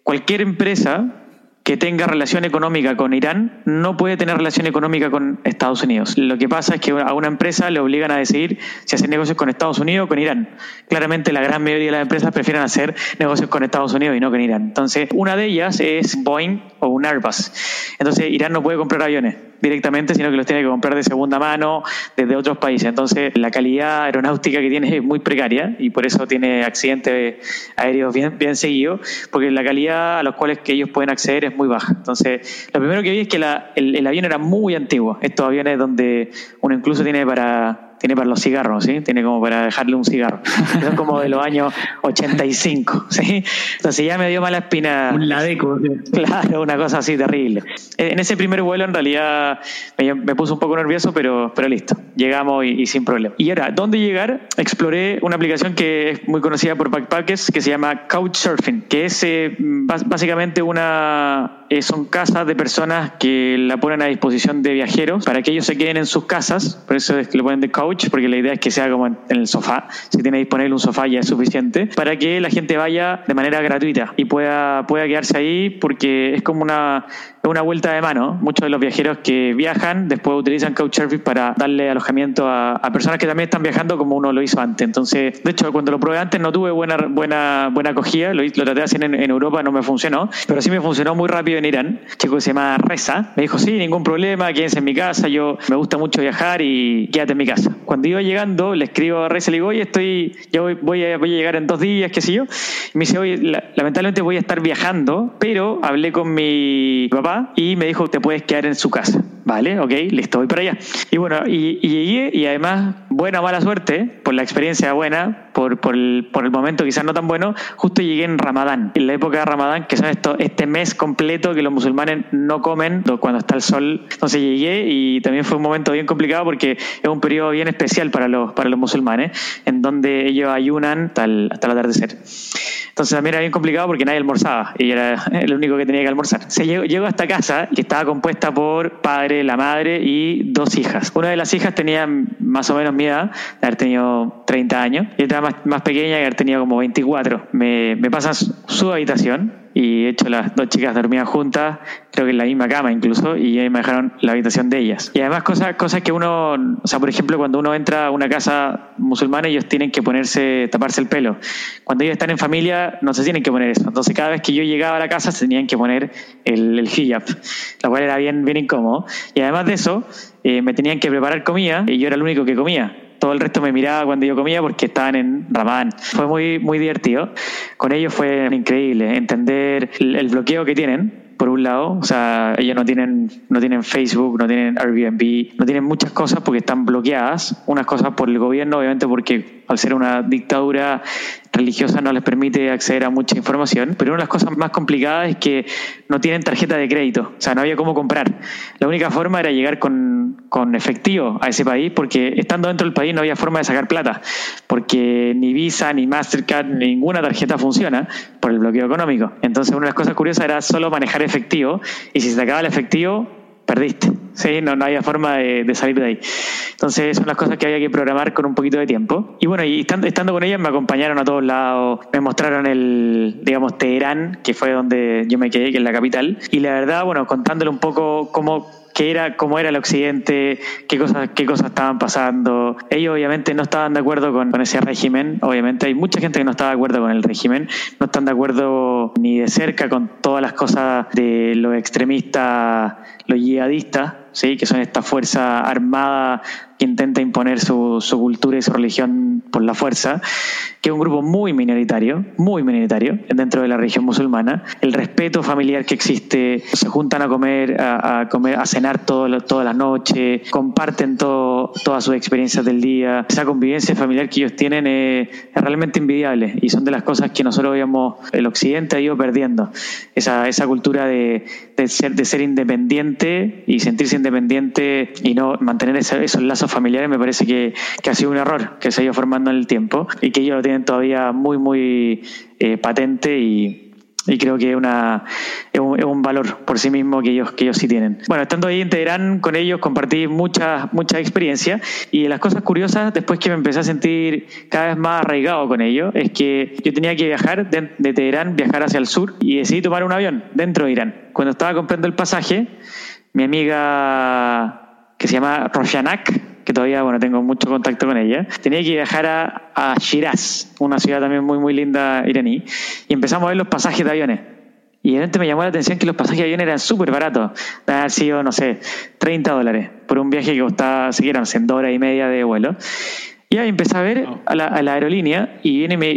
B: cualquier empresa que tenga relación económica con Irán no puede tener relación económica con Estados Unidos. Lo que pasa es que a una empresa le obligan a decidir si hacer negocios con Estados Unidos o con Irán. Claramente la gran mayoría de las empresas prefieren hacer negocios con Estados Unidos y no con Irán. Entonces, una de ellas es Boeing o un Airbus. Entonces, Irán no puede comprar aviones directamente, sino que los tiene que comprar de segunda mano desde otros países. Entonces, la calidad aeronáutica que tiene es muy precaria y por eso tiene accidentes aéreos bien, bien seguidos, porque la calidad a los cuales que ellos pueden acceder es muy baja. Entonces, lo primero que vi es que la, el, el avión era muy antiguo. Estos aviones donde uno incluso tiene para tiene para los cigarros, ¿sí? Tiene como para dejarle un cigarro. Son como de los años 85, ¿sí? Entonces ya me dio mala espina.
A: Un ladeco.
B: Claro, una cosa así terrible. En ese primer vuelo en realidad me, me puso un poco nervioso, pero, pero listo. Llegamos y, y, sin problema. Y ahora, ¿dónde llegar? Exploré una aplicación que es muy conocida por backpackers que se llama Couchsurfing, que es eh, básicamente una... Eh, son casas de personas que la ponen a disposición de viajeros para que ellos se queden en sus casas, por eso es que lo ponen de couch porque la idea es que sea como en, el sofá. Si tiene disponible un sofá ya es suficiente para que la gente vaya de manera gratuita y pueda, pueda quedarse ahí porque es como una, una vuelta de mano. Muchos de los viajeros que viajan después utilizan Couchsurfing para darle alojamiento a, a, personas que también están viajando como uno lo hizo antes. Entonces, de hecho, cuando lo probé antes no tuve buena buena buena acogida. Lo, lo traté de hacer en, en, Europa, no me funcionó, pero sí me funcionó muy rápido en Irán. Un chico que se llama Reza me dijo, sí, ningún problema, quédense en mi casa. Yo me gusta mucho viajar y quédate en mi casa. Cuando iba llegando, le escribo a Reza, le digo, oye, estoy, ya voy, voy, a, voy a llegar en dos días, qué sé yo. Y me dice, oye, la, lamentablemente voy a estar viajando, pero hablé con mi papá y me dijo, te puedes quedar en su casa. Vale, ok, listo, voy para allá. Y bueno, y llegué y además, buena o mala suerte, por la experiencia buena, por, por, el, por el momento quizás no tan bueno, justo llegué en Ramadán, en la época de Ramadán, que son esto, este mes completo que los musulmanes no comen cuando está el sol. Entonces llegué y también fue un momento bien complicado porque es un periodo bien especial para los, para los musulmanes, en donde ellos ayunan hasta el, hasta el atardecer. Entonces también era bien complicado porque nadie almorzaba y era el único que tenía que almorzar. Se llegó, llegó a esta casa que estaba compuesta por padre, la madre y dos hijas. Una de las hijas tenía más o menos mi de haber tenido 30 años, y otra más, más pequeña, de haber tenido como 24. Me, me pasan su habitación, y de hecho las dos chicas dormían juntas, creo que en la misma cama incluso, y me dejaron la habitación de ellas. Y además cosas, cosas que uno, o sea, por ejemplo, cuando uno entra a una casa musulmana, ellos tienen que ponerse, taparse el pelo. Cuando ellos están en familia, no se tienen que poner eso. Entonces cada vez que yo llegaba a la casa, se tenían que poner el, el hijab, lo cual era bien, bien incómodo. Y además de eso, eh, me tenían que preparar comida, y yo era el único que comía todo el resto me miraba cuando yo comía porque estaban en Ramadán. Fue muy, muy divertido. Con ellos fue increíble entender el bloqueo que tienen por un lado, o sea, ellos no tienen, no tienen Facebook, no tienen Airbnb, no tienen muchas cosas porque están bloqueadas, unas cosas por el gobierno, obviamente porque al ser una dictadura religiosa no les permite acceder a mucha información, pero una de las cosas más complicadas es que no tienen tarjeta de crédito, o sea, no había cómo comprar. La única forma era llegar con, con efectivo a ese país porque estando dentro del país no había forma de sacar plata, porque ni Visa, ni Mastercard, ninguna tarjeta funciona por el bloqueo económico. Entonces, una de las cosas curiosas era solo manejar efectivo y si se acaba el efectivo, perdiste. Sí, no, no había forma de, de, salir de ahí. Entonces, son las cosas que había que programar con un poquito de tiempo. Y bueno, y estando, estando con ellas me acompañaron a todos lados, me mostraron el, digamos, Teherán, que fue donde yo me quedé, que es la capital. Y la verdad, bueno, contándole un poco cómo qué era, cómo era el occidente, qué cosas, qué cosas estaban pasando. Ellos obviamente no estaban de acuerdo con, con, ese régimen, obviamente hay mucha gente que no está de acuerdo con el régimen, no están de acuerdo ni de cerca con todas las cosas de los extremistas, los yihadistas, ¿sí? que son esta fuerza armada intenta imponer su, su, cultura y su religión por la fuerza, que es un grupo muy minoritario, muy minoritario dentro de la religión musulmana. El respeto familiar que existe, se juntan a comer, a, a comer, a cenar todo, toda la noche, comparten todo, todas sus experiencias del día. Esa convivencia familiar que ellos tienen es, realmente envidiable y son de las cosas que nosotros habíamos, el occidente ha ido perdiendo. Esa, esa cultura de, ser, de ser independiente y sentirse independiente y no mantener esos lazos familiares me parece que, que ha sido un error que se ha ido formando en el tiempo y que ellos lo tienen todavía muy, muy eh, patente y y creo que una, es, un, es un valor por sí mismo que ellos, que ellos sí tienen. Bueno, estando ahí en Teherán con ellos compartí muchas mucha experiencias y las cosas curiosas después que me empecé a sentir cada vez más arraigado con ellos es que yo tenía que viajar de, de Teherán, viajar hacia el sur y decidí tomar un avión dentro de Irán. Cuando estaba comprando el pasaje, mi amiga que se llama Roshanak, que todavía bueno tengo mucho contacto con ella, tenía que viajar a, a Shiraz, una ciudad también muy muy linda iraní, y empezamos a ver los pasajes de aviones. Y evidentemente me llamó la atención que los pasajes de aviones eran súper baratos. Deben haber sido, no sé, 30 dólares por un viaje que costaba, si en dos horas y media de vuelo. Y ahí empecé a ver a la, a la aerolínea y viene me,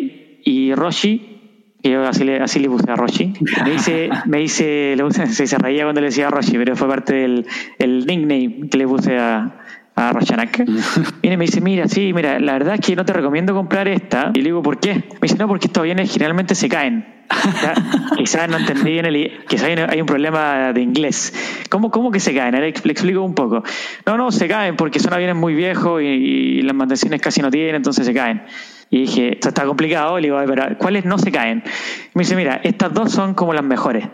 B: y Roshi, que yo así le, así le puse a Roshi, me dice, me dice, le puse, se, se reía cuando le decía a Roshi, pero fue parte del el nickname que le puse a, a Rochanak. Viene y me dice, mira, sí, mira, la verdad es que no te recomiendo comprar esta. Y le digo, ¿por qué? Me dice, no, porque estos aviones generalmente se caen. Quizás no entendí bien el... Quizás hay un problema de inglés. ¿Cómo, cómo que se caen? le explico un poco. No, no, se caen porque son aviones muy viejos y, y las mantenciones casi no tienen, entonces se caen. Y dije, esto está complicado. Le digo, pero ¿cuáles no se caen? Me dice, mira, estas dos son como las mejores.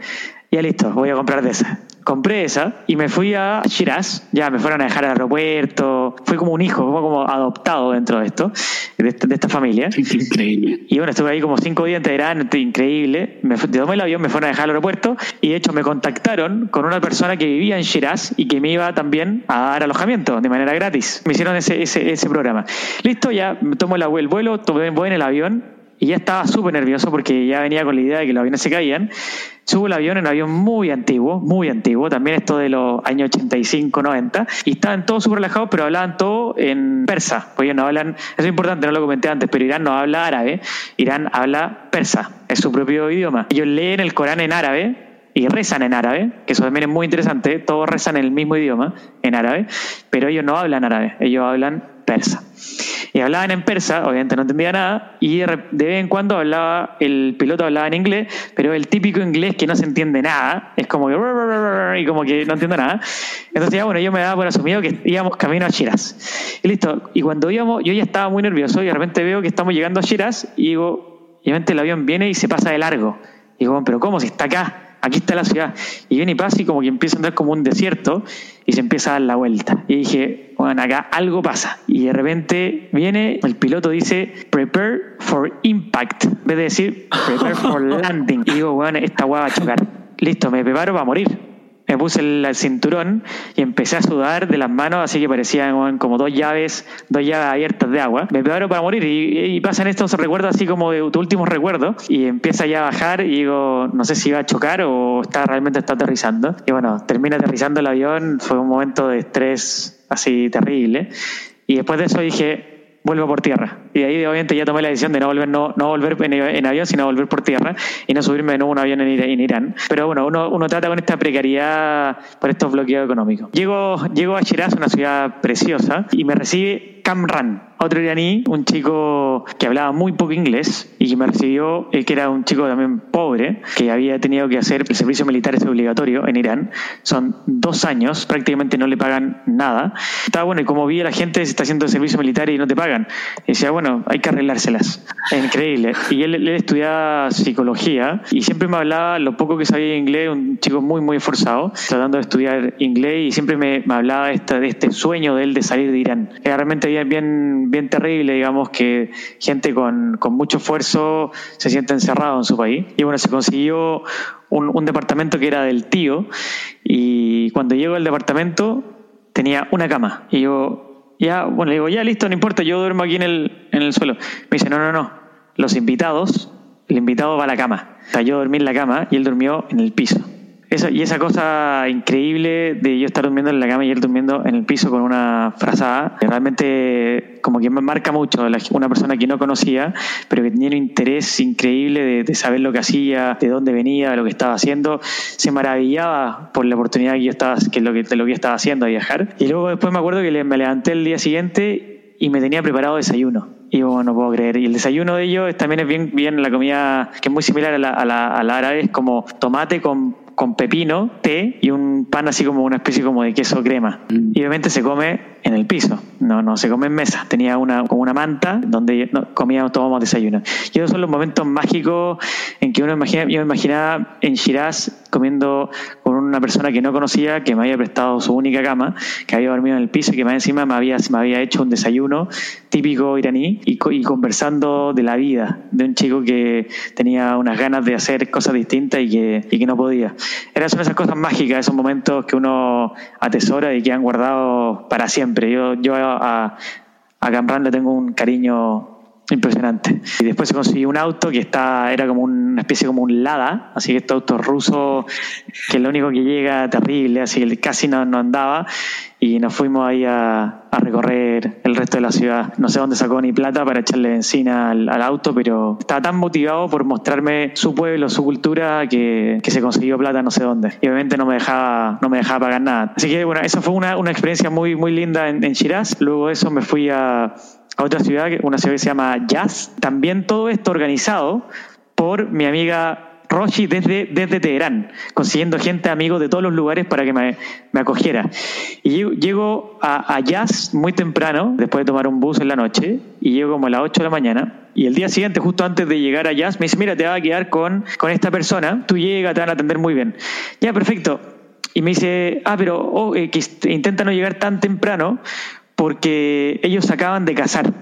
B: Ya listo, voy a comprar de esas compré esa y me fui a Shiraz. Ya me fueron a dejar al aeropuerto. Fui como un hijo, como, como adoptado dentro de esto, de, esta, de esta familia.
A: Increíble.
B: Y bueno, estuve ahí como cinco días en Teherán, increíble. Me tomé el avión, me fueron a dejar al aeropuerto y de hecho me contactaron con una persona que vivía en Shiraz y que me iba también a dar alojamiento de manera gratis. Me hicieron ese, ese, ese programa. Listo, ya tomo el, el vuelo, tomé, voy en el avión y ya estaba súper nervioso porque ya venía con la idea de que los aviones se caían. Subo el avión en un avión muy antiguo, muy antiguo, también esto de los años 85, 90, y estaban todos súper relajados, pero hablaban todo en persa, porque ellos no hablan, eso es importante, no lo comenté antes, pero Irán no habla árabe, Irán habla persa, es su propio idioma. Ellos leen el Corán en árabe, y rezan en árabe, que eso también es muy interesante, todos rezan en el mismo idioma, en árabe, pero ellos no hablan árabe, ellos hablan persa. Y hablaban en persa, obviamente no entendía nada, y de vez en cuando hablaba, el piloto hablaba en inglés, pero el típico inglés que no se entiende nada, es como que y como que no entiendo nada. Entonces ya bueno, yo me daba por asumido que íbamos camino a Shiraz. Y listo, y cuando íbamos, yo ya estaba muy nervioso y de repente veo que estamos llegando a Shiraz y digo, obviamente el avión viene y se pasa de largo. Y digo, pero ¿cómo? Si está acá aquí está la ciudad. Y viene y pasa y como que empieza a andar como un desierto y se empieza a dar la vuelta. Y dije, bueno, acá algo pasa. Y de repente viene, el piloto dice, prepare for impact, en vez de decir, prepare for landing. Y digo, bueno, esta hueá va a chocar. Listo, me preparo para morir me puse el, cinturón y empecé a sudar de las manos, así que parecían como dos llaves, dos llaves abiertas de agua. Me preparo para morir y, pasan estos recuerdos así como de tu último recuerdo y empieza ya a bajar y digo, no sé si va a chocar o está realmente está aterrizando. Y bueno, termina aterrizando el avión, fue un momento de estrés así terrible. Y después de eso dije, vuelvo por tierra. Y ahí obviamente ya tomé la decisión de no volver, no, no volver en, avión, sino volver por tierra y no subirme de nuevo un avión en, Irán. Pero bueno, uno, uno trata con esta precariedad por estos bloqueos económicos. Llego, llego a Shiraz, una ciudad preciosa, y me recibe Kamran, otro iraní, un chico que hablaba muy poco inglés y que me recibió, eh, que era un chico también pobre, que había tenido que hacer el servicio militar es obligatorio en Irán. Son dos años, prácticamente no le pagan nada. Estaba bueno, y como vi a la gente se está haciendo el servicio militar y no te pagan. Y decía, bueno, hay que arreglárselas. Es increíble. Y él, él estudiaba psicología y siempre me hablaba lo poco que sabía inglés, un chico muy, muy esforzado, tratando de estudiar inglés y siempre me, hablaba de este sueño de él de salir de Irán. Era realmente bien, bien bien terrible, digamos, que gente con, con mucho esfuerzo se siente encerrado en su país. Y bueno, se consiguió un, un departamento que era del tío y cuando llego al departamento tenía una cama. Y yo, ya, bueno, le digo, ya listo, no importa, yo duermo aquí en el, en el suelo. Me dice, no, no, no, los invitados, el invitado va a la cama. O sea, yo dormí en la cama y él durmió en el piso Eso, y esa cosa increíble de yo estar durmiendo en la cama y él durmiendo en el piso con una frazada, realmente como que me marca mucho. Una persona que no conocía, pero que tenía un interés increíble de, saber lo que hacía, de dónde venía, de lo que estaba haciendo. Se maravillaba por la oportunidad que yo estaba, que lo que, de lo que estaba haciendo a viajar. Y luego después me acuerdo que me levanté el día siguiente y me tenía preparado desayuno. Y bueno, no puedo creer. Y el desayuno de ellos también es bien, bien la comida que es muy similar a la, a la, a la árabe, es como tomate con con pepino, té y un pan así como una especie como de queso crema. Mm. Y obviamente se come en el piso, no, no se come en mesa. Tenía una, como una manta donde comíamos, tomábamos desayuno. Y esos son los momentos mágicos en que uno imagina, yo me imaginaba en Shiraz comiendo con una persona que no conocía, que me había prestado su única cama, que había dormido en el piso y que más encima me había, me había hecho un desayuno típico iraní y, y conversando de la vida, de un chico que tenía unas ganas de hacer cosas distintas y que, y que no podía. Eran son esas cosas mágicas, esos momentos que uno atesora y que han guardado para siempre. Yo, yo a, a Camran le tengo un cariño impresionante. Y después se consiguió un auto que está, era como una especie como un Lada, así que este auto ruso que lo único que llega terrible, así que casi no, no andaba y nos fuimos ahí a, a, recorrer el resto de la ciudad. No sé dónde sacó ni plata para echarle encina al, auto, pero estaba tan motivado por mostrarme su pueblo, su cultura, que, que, se consiguió plata no sé dónde. Y obviamente no me dejaba, no me dejaba pagar nada. Así que bueno, esa fue una, una experiencia muy, muy linda en, en Shiraz. Luego de eso me fui a, a otra ciudad, una ciudad que se llama Yaz. También todo esto organizado por mi amiga Roshi desde, desde Teherán, consiguiendo gente, amigos de todos los lugares para que me, me acogiera. Y llego, a, a, Jazz muy temprano, después de tomar un bus en la noche, y llego como a las 8 de la mañana. Y el día siguiente, justo antes de llegar a Jazz, me dice, mira, te vas a quedar con, con esta persona, tú llegas, te van a atender muy bien. Ya, perfecto. Y me dice, ah, pero oh, eh, intenta no llegar tan temprano porque ellos acaban de casar.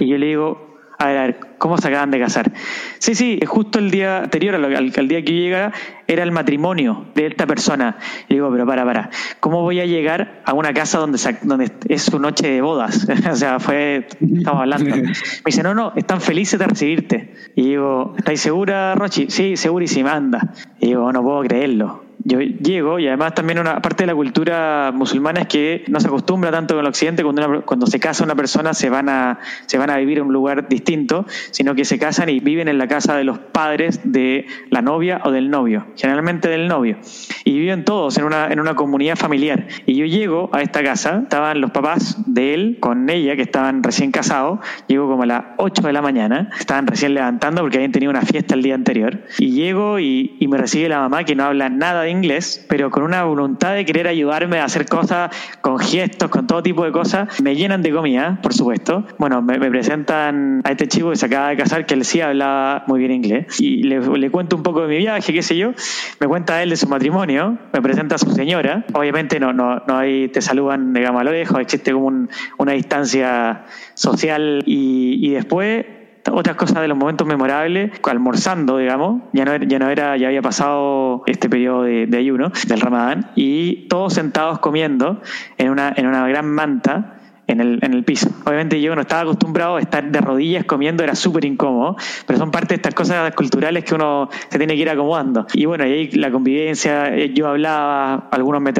B: Y yo le digo, a ver, a ver, ¿cómo se acaban de casar? Sí, sí, justo el día anterior al, al, día que yo llegara era el matrimonio de esta persona. Y digo, pero para, para, ¿cómo voy a llegar a una casa donde, donde es su noche de bodas? o sea, fue, estamos hablando. Me dice, no, no, están felices de recibirte. Y digo, ¿estáis segura, Rochi? Sí, segurísima, anda. Y digo, no puedo creerlo yo llego y además también una parte de la cultura musulmana es que no se acostumbra tanto con el occidente. Cuando, cuando se casa una persona se van a se van a vivir en un lugar distinto sino que se casan y viven en la casa de los padres de la novia o del novio generalmente del novio. Y viven todos en una en una comunidad familiar. Y yo llego a esta casa estaban los papás de él con ella que estaban recién casados llego como a las 8 de la mañana estaban recién levantando porque habían tenido una fiesta el día anterior y llego y, y me recibe la mamá que no habla nada de inglés, pero con una voluntad de querer ayudarme a hacer cosas con gestos, con todo tipo de cosas. Me llenan de comida, por supuesto. Bueno, me, presentan a este chico que se acaba de casar, que él sí hablaba muy bien inglés. Y le, le, cuento un poco de mi viaje, qué sé yo. Me cuenta él de su matrimonio, me presenta a su señora. Obviamente no, no, no hay, te saludan, digamos, a lo lejos, existe como un, una distancia social y, y después otras cosas de los momentos memorables, almorzando, digamos, ya no, ya no era, ya había pasado este periodo de, de ayuno del Ramadán, y todos sentados comiendo en una, en una gran manta en el, en el piso. Obviamente yo no estaba acostumbrado a estar de rodillas comiendo, era súper incómodo, pero son parte de estas cosas culturales que uno se tiene que ir acomodando. Y bueno, ahí la convivencia, eh, yo hablaba, algunos me,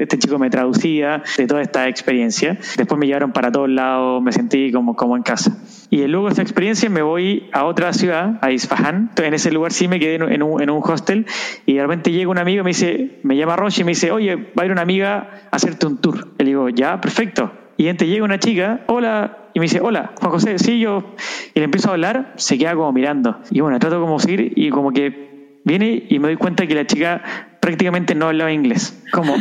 B: este chico me traducía de toda esta experiencia. Después me llevaron para todos lados, me sentí como, como en casa. Y luego de esta experiencia me voy a otra ciudad, a Isfahan. En ese lugar sí me quedé en un, en un hostel y de repente llega un amigo, me dice, me llama Roche y me dice, oye, va a ir una amiga a hacerte un tour. Le digo, ya, perfecto y entonces llega una chica, hola, y me dice, hola, Juan José, sí, yo. Y le empiezo a hablar, se queda como mirando. Y bueno, trato como seguir y como que viene y me doy cuenta que la chica prácticamente no hablaba inglés. ¿Cómo?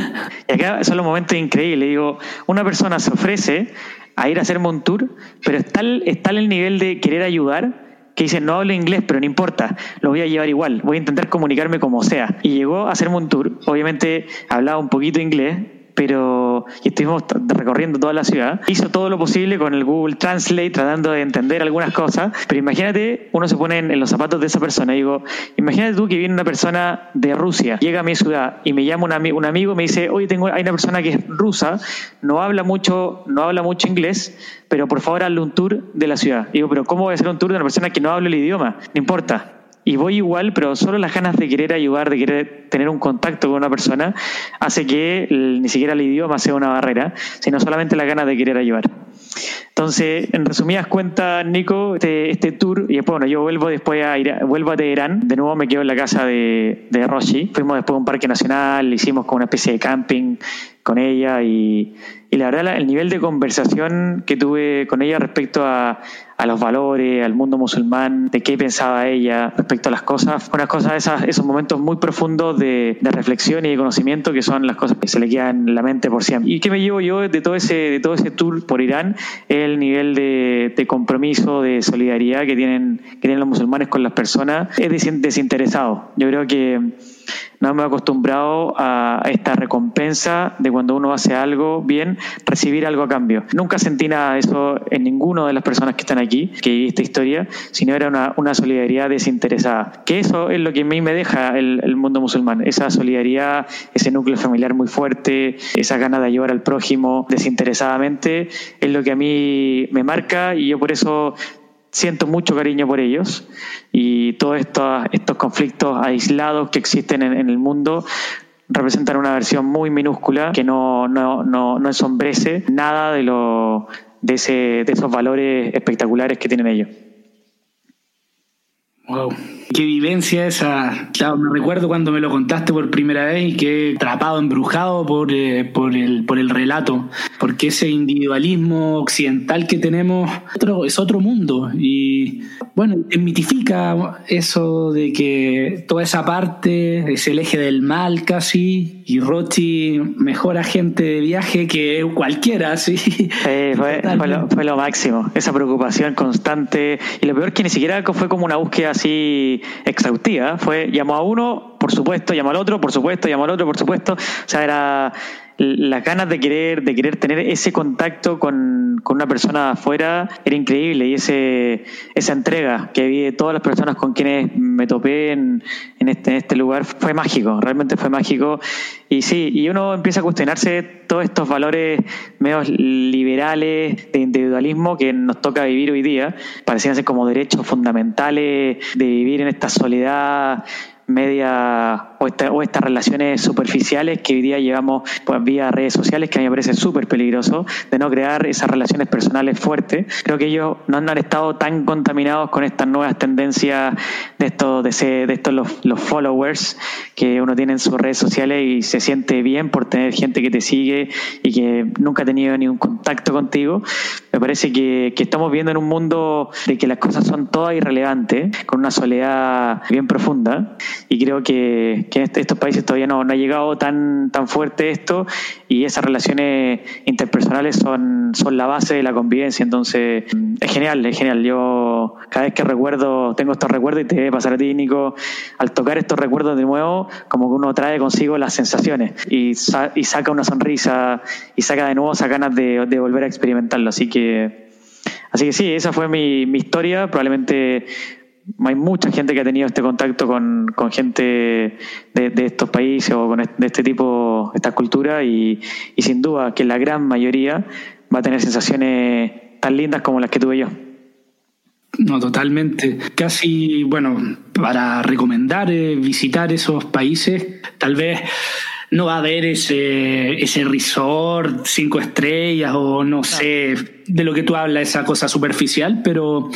B: Y acá son los momentos increíbles. Digo, una persona se ofrece a ir a hacerme un tour, pero está, está el nivel de querer ayudar que dice, no hablo inglés, pero no importa, lo voy a llevar igual, voy a intentar comunicarme como sea. Y llegó a hacerme un tour, obviamente hablaba un poquito inglés, pero y estuvimos recorriendo toda la ciudad. Hizo todo lo posible con el Google Translate tratando de entender algunas cosas, pero imagínate, uno se pone en, los zapatos de esa persona. Digo, imagínate tú que viene una persona de Rusia, llega a mi ciudad y me llama un, un amigo, me dice, oye, tengo, hay una persona que es rusa, no habla mucho, no habla mucho inglés, pero por favor hazle un tour de la ciudad. Digo, pero ¿cómo voy a hacer un tour de una persona que no habla el idioma? No importa, y voy igual, pero solo las ganas de querer ayudar, de querer tener un contacto con una persona, hace que ni siquiera el idioma sea una barrera, sino solamente las ganas de querer ayudar. Entonces, en resumidas cuentas, Nico, este, este, tour, y después, bueno, yo vuelvo después a ir, vuelvo a Teherán, de nuevo me quedo en la casa de, de Roshi, fuimos después a un parque nacional, hicimos como una especie de camping con ella y, y la verdad el nivel de conversación que tuve con ella respecto a, a, los valores, al mundo musulmán, de qué pensaba ella respecto a las cosas, unas cosas, esas, esos momentos muy profundos de, de, reflexión y de conocimiento que son las cosas que se le quedan en la mente por siempre. ¿Y qué me llevo yo de todo ese, de todo ese tour por Irán? El nivel de, de compromiso, de solidaridad que tienen, que tienen los musulmanes con las personas es desinteresado. Yo creo que no me he acostumbrado a esta recompensa de cuando uno hace algo bien, recibir algo a cambio. Nunca sentí nada de eso en ninguna de las personas que están aquí, que viví esta historia, sino era una, una, solidaridad desinteresada. Que eso es lo que a mí me deja el, el, mundo musulmán, esa solidaridad, ese núcleo familiar muy fuerte, esa gana de ayudar al prójimo desinteresadamente, es lo que a mí me marca y yo por eso siento mucho cariño por ellos y todos estos, estos conflictos aislados que existen en, en, el mundo representan una versión muy minúscula que no, no, no, no ensombrece nada de, lo, de, ese, de esos valores espectaculares que tienen ellos.
A: Wow. Qué vivencia esa. Claro, me recuerdo cuando me lo contaste por primera vez y qué atrapado, embrujado por, eh, por, el, por el relato. Porque ese individualismo occidental que tenemos es otro mundo. Y bueno, mitifica eso de que toda esa parte es el eje del mal casi. Y Rochi mejor agente de viaje que cualquiera, sí.
B: sí fue, fue, lo, fue lo máximo. Esa preocupación constante. Y lo peor es que ni siquiera fue como una búsqueda así exhaustiva. Fue, llamó a uno, por supuesto, llamó al otro, por supuesto, llamó al otro, por supuesto. O sea, era las ganas de querer, de querer tener ese contacto con, con una persona afuera era increíble y ese, esa entrega que vi de todas las personas con quienes me topé en, en, este, en este lugar fue mágico, realmente fue mágico. Y sí, y uno empieza a cuestionarse todos estos valores medios liberales de individualismo que nos toca vivir hoy día, parecían ser como derechos fundamentales de vivir en esta soledad media o, esta, o, estas relaciones superficiales que hoy día llevamos pues, vía redes sociales, que a mí me parece súper peligroso, de no crear esas relaciones personales fuertes. Creo que ellos no han estado tan contaminados con estas nuevas tendencias de estos, de, estos los, los, followers que uno tiene en sus redes sociales y se siente bien por tener gente que te sigue y que nunca ha tenido ningún contacto contigo. Me parece que, que estamos viendo en un mundo de que las cosas son todas irrelevantes, con una soledad bien profunda y creo que, que en estos países todavía no, no, ha llegado tan, tan fuerte esto y esas relaciones interpersonales son, son la base de la convivencia, entonces es genial, es genial. Yo cada vez que recuerdo, tengo estos recuerdos y te debe pasar a ti, Nico, al tocar estos recuerdos de nuevo, como que uno trae consigo las sensaciones y, sa y saca una sonrisa y saca de nuevo esas ganas de, de volver a experimentarlo, así que... Así que sí, esa fue mi, mi historia, probablemente hay mucha gente que ha tenido este contacto con, con gente de, de, estos países o con este, de este tipo, esta cultura y, y, sin duda que la gran mayoría va a tener sensaciones tan lindas como las que tuve yo.
A: No, totalmente. Casi, bueno, para recomendar eh, visitar esos países, tal vez no va a haber ese, ese resort cinco estrellas o no sé de lo que tú hablas, esa cosa superficial, pero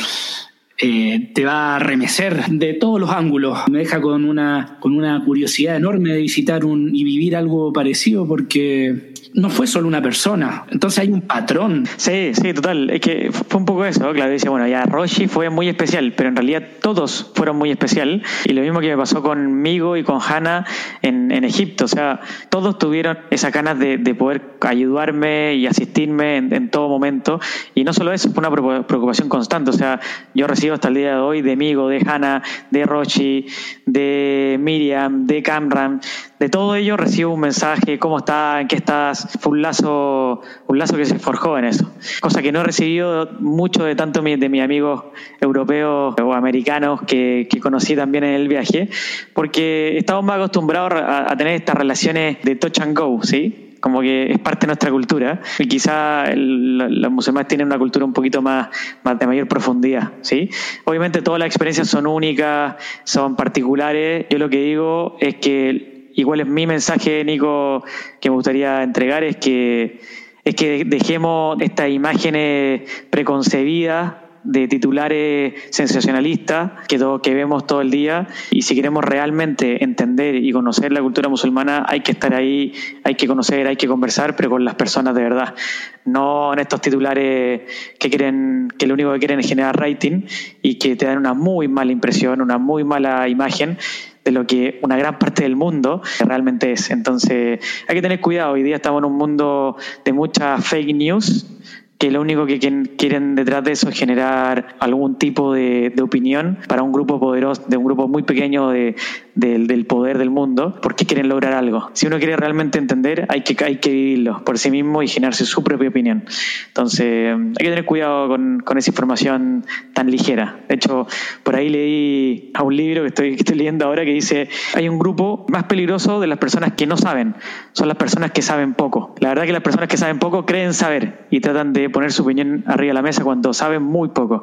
A: eh, te va a remecer de todos los ángulos. Me deja con una, con una curiosidad enorme de visitar un, y vivir algo parecido porque no fue solo una persona, entonces hay un patrón.
B: Sí, sí, total. Es que fue un poco eso, claro. Dice, bueno, ya Roshi fue muy especial, pero en realidad todos fueron muy especial. Y lo mismo que me pasó conmigo y con Hannah en, en Egipto. O sea, todos tuvieron esas ganas de, de poder ayudarme y asistirme en, en, todo momento. Y no solo eso, fue una preocupación constante. O sea, yo recibo hasta el día de hoy de Migo, de Hannah, de Roshi, de Miriam, de Camran, de todo ello recibo un mensaje, ¿cómo estás? ¿En qué estás? Fue un lazo, un lazo que se forjó en eso. Cosa que no he recibido mucho de tanto de mis amigos europeos o americanos que, que conocí también en el viaje, porque estamos más acostumbrados a, a tener estas relaciones de touch and go, ¿sí? como que es parte de nuestra cultura y quizá los musulmanes tienen una cultura un poquito más, más de mayor profundidad, ¿sí? Obviamente todas las experiencias son únicas, son particulares. Yo lo que digo es que igual es mi mensaje, Nico, que me gustaría entregar es que es que dejemos estas imágenes preconcebidas de titulares sensacionalistas que, que vemos todo el día. Y si queremos realmente entender y conocer la cultura musulmana hay que estar ahí, hay que conocer, hay que conversar, pero con las personas de verdad, no en estos titulares que quieren, que lo único que quieren es generar rating y que te dan una muy mala impresión, una muy mala imagen de lo que una gran parte del mundo realmente es. Entonces hay que tener cuidado, hoy día estamos en un mundo de mucha fake news que lo único que quieren detrás de eso es generar algún tipo de, opinión para un grupo poderoso, de un grupo muy pequeño de, del, poder del mundo, porque quieren lograr algo. Si uno quiere realmente entender, hay que, hay que vivirlo por sí mismo y generarse su propia opinión. Entonces, hay que tener cuidado con, con esa información tan ligera. De hecho, por ahí leí a un libro que estoy, que estoy leyendo ahora que dice, hay un grupo más peligroso de las personas que no saben, son las personas que saben poco. La verdad que las personas que saben poco creen saber y tratan de poner su opinión arriba de la mesa cuando saben muy poco.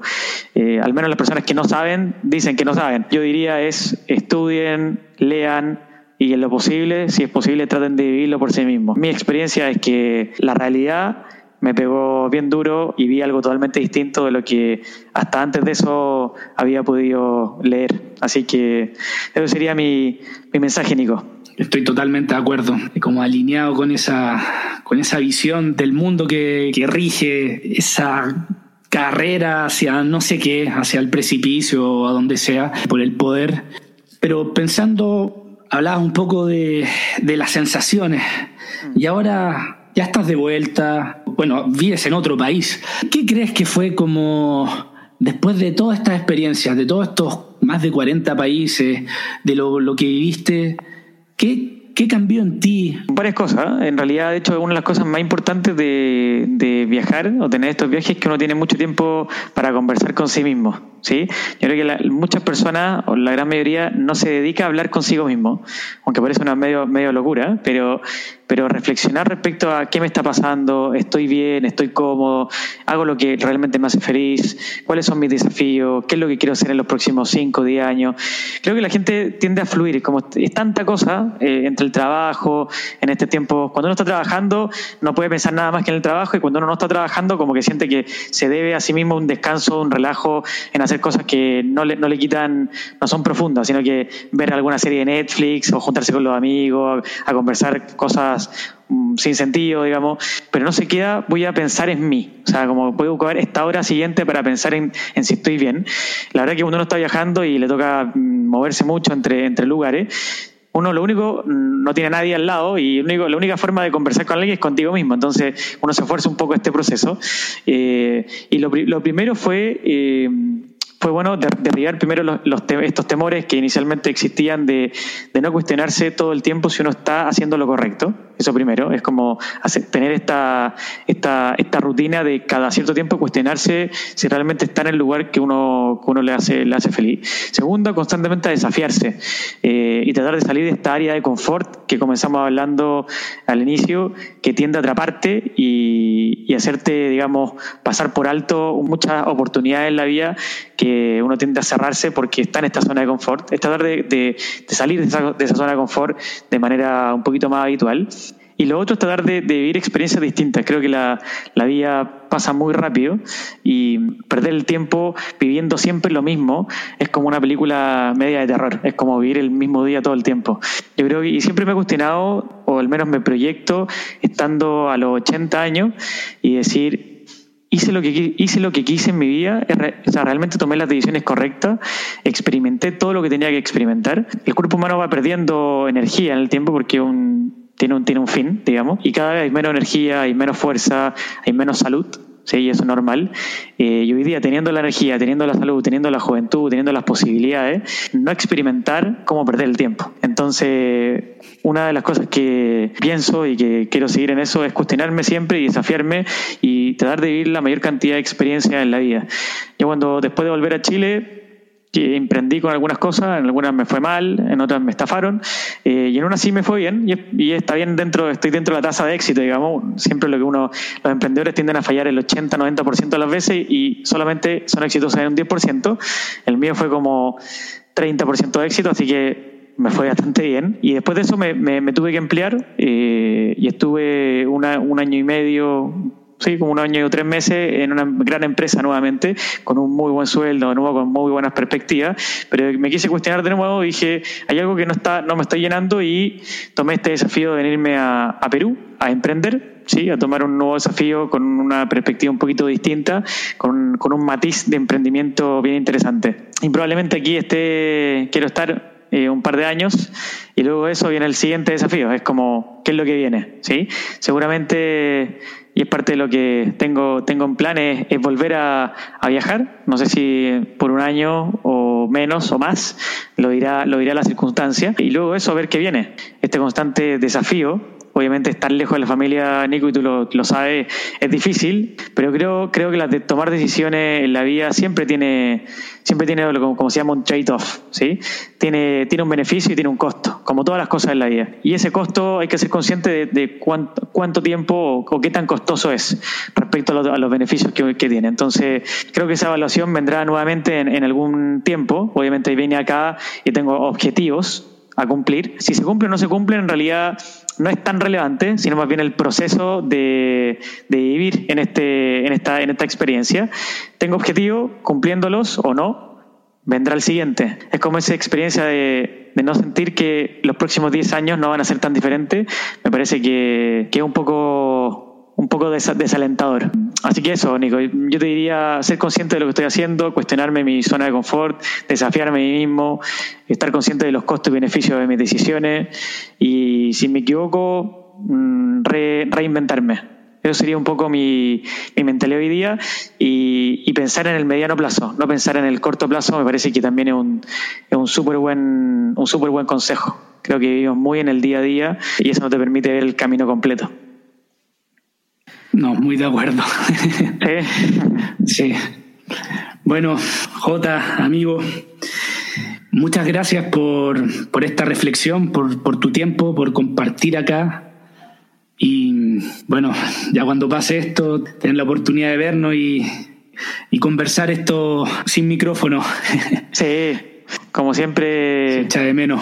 B: Eh, al menos las personas que no saben dicen que no saben. Yo diría es estudien, lean, y en lo posible, si es posible, traten de vivirlo por sí mismos. Mi experiencia es que la realidad me pegó bien duro y vi algo totalmente distinto de lo que hasta antes de eso había podido leer. Así que eso sería mi, mi mensaje, Nico.
A: Estoy totalmente de acuerdo, como alineado con esa, con esa visión del mundo que, que rige esa carrera hacia no sé qué, hacia el precipicio o a donde sea, por el poder. Pero pensando, hablabas un poco de, de las sensaciones y ahora ya estás de vuelta, bueno, vives en otro país. ¿Qué crees que fue como después de todas estas experiencias, de todos estos más de 40 países, de lo, lo que viviste? ¿Qué, ¿Qué cambió en ti?
B: Varias cosas. En realidad, de hecho, una de las cosas más importantes de, de viajar o tener estos viajes es que uno tiene mucho tiempo para conversar con sí mismo. ¿Sí? Yo creo que muchas personas, o la gran mayoría, no se dedica a hablar consigo mismo, aunque parece una medio, medio locura, pero, pero reflexionar respecto a qué me está pasando, estoy bien, estoy cómodo, hago lo que realmente me hace feliz, cuáles son mis desafíos, qué es lo que quiero hacer en los próximos 5 o 10 años. Creo que la gente tiende a fluir, como es tanta cosa eh, entre el trabajo, en este tiempo, cuando uno está trabajando no puede pensar nada más que en el trabajo y cuando uno no está trabajando como que siente que se debe a sí mismo un descanso, un relajo en hacer cosas que no le, no le quitan, no son profundas, sino que ver alguna serie de Netflix o juntarse con los amigos, a, conversar cosas mm, sin sentido, digamos, pero no se queda, voy a pensar en mí, o sea, como voy a buscar esta hora siguiente para pensar en, en si estoy bien. La verdad que uno está viajando y le toca mm, moverse mucho entre, entre lugares, uno lo único, no tiene a nadie al lado y único, la única forma de conversar con alguien es contigo mismo. Entonces uno se esfuerza un poco este proceso. Eh, y lo, lo, primero fue eh, fue bueno derribar primero los, estos temores que inicialmente existían de, no cuestionarse todo el tiempo si uno está haciendo lo correcto. Eso primero, es como tener esta, esta, esta rutina de cada cierto tiempo cuestionarse si realmente está en el lugar que uno, uno le, hace, le hace feliz. Segundo, constantemente desafiarse eh, y tratar de salir de esta área de confort que comenzamos hablando al inicio, que tiende a atraparte y, y hacerte, digamos, pasar por alto muchas oportunidades en la vida que uno tiende a cerrarse porque está en esta zona de confort, es tratar de, salir de esa, de esa, zona de confort de manera un poquito más habitual. Y lo otro es tratar de, vivir experiencias distintas. Creo que la, la, vida pasa muy rápido y perder el tiempo viviendo siempre lo mismo es como una película media de terror. Es como vivir el mismo día todo el tiempo. Yo creo que, y siempre me he cuestionado, o al menos me proyecto, estando a los 80 años y decir, hice lo que hice lo que quise en mi vida, o sea, realmente tomé las decisiones correctas, experimenté todo lo que tenía que experimentar. El cuerpo humano va perdiendo energía en el tiempo porque tiene un tiene un fin, digamos, y cada vez hay menos energía, hay menos fuerza, hay menos salud. Sí, eso es normal. Eh, y hoy día, teniendo la energía, teniendo la salud, teniendo la juventud, teniendo las posibilidades, no experimentar cómo perder el tiempo. Entonces, una de las cosas que pienso y que quiero seguir en eso es cuestionarme siempre y desafiarme y tratar de vivir la mayor cantidad de experiencia en la vida. Yo cuando después de volver a Chile emprendí con algunas cosas, en algunas me fue mal, en otras me estafaron, eh, y en unas sí me fue bien, y, está bien dentro, estoy dentro de la tasa de éxito, digamos, siempre lo que uno, los emprendedores tienden a fallar el 80-90% de las veces y solamente son exitosos en un 10%, el mío fue como 30% de éxito, así que me fue bastante bien. Y después de eso me, me, tuve que emplear eh, y estuve un año y medio, sí, como un año y tres meses en una gran empresa nuevamente, con un muy buen sueldo, de nuevo con muy buenas perspectivas, pero me quise cuestionar de nuevo, dije, hay algo que no está, no me está llenando y tomé este desafío de venirme a, a Perú a emprender, sí, a tomar un nuevo desafío con una perspectiva un poquito distinta, con, con un matiz de emprendimiento bien interesante. Y probablemente aquí esté, quiero estar eh, un par de años y luego de eso viene el siguiente desafío, es como, ¿qué es lo que viene? ¿Sí? Seguramente y es parte de lo que tengo, tengo en planes, es volver a, a, viajar, no sé si por un año o menos o más, lo dirá, lo dirá la circunstancia, y luego eso ver qué viene, este constante desafío Obviamente estar lejos de la familia, Nico, y tú lo, sabes, es difícil, pero creo, creo que la de tomar decisiones en la vida siempre tiene, siempre tiene como, se llama un trade-off, ¿sí? Tiene, tiene un beneficio y tiene un costo, como todas las cosas en la vida. Y ese costo hay que ser consciente de, cuánto, cuánto, tiempo o, qué tan costoso es respecto a, los, beneficios que, que, tiene. Entonces, creo que esa evaluación vendrá nuevamente en, en algún tiempo. Obviamente viene acá y tengo objetivos a cumplir. Si se cumple o no se cumple, en realidad no es tan relevante, sino más bien el proceso de, vivir en, este, en, esta, en esta experiencia. Tengo objetivo, cumpliéndolos o no, vendrá el siguiente. Es como esa experiencia de, de, no sentir que los próximos 10 años no van a ser tan diferentes. Me parece que, que es un poco un poco desalentador. Así que eso, Nico, yo te diría ser consciente de lo que estoy haciendo, cuestionarme mi zona de confort, desafiarme a mí mismo, estar consciente de los costos y beneficios de mis decisiones y si me equivoco, mm, reinventarme. Eso sería un poco mi, mi mentalidad hoy día y, pensar en el mediano plazo, no pensar en el corto plazo, me parece que también es un, es un súper buen, un super buen consejo. Creo que vivimos muy en el día a día y eso no te permite ver el camino completo.
A: No, muy de acuerdo. sí. Bueno, Jota, amigo, muchas gracias por, esta reflexión, por, tu tiempo, por compartir acá. Y bueno, ya cuando pase esto, tener la oportunidad de vernos y, y conversar esto sin micrófono.
B: Sí, como siempre.
A: Se echa de menos.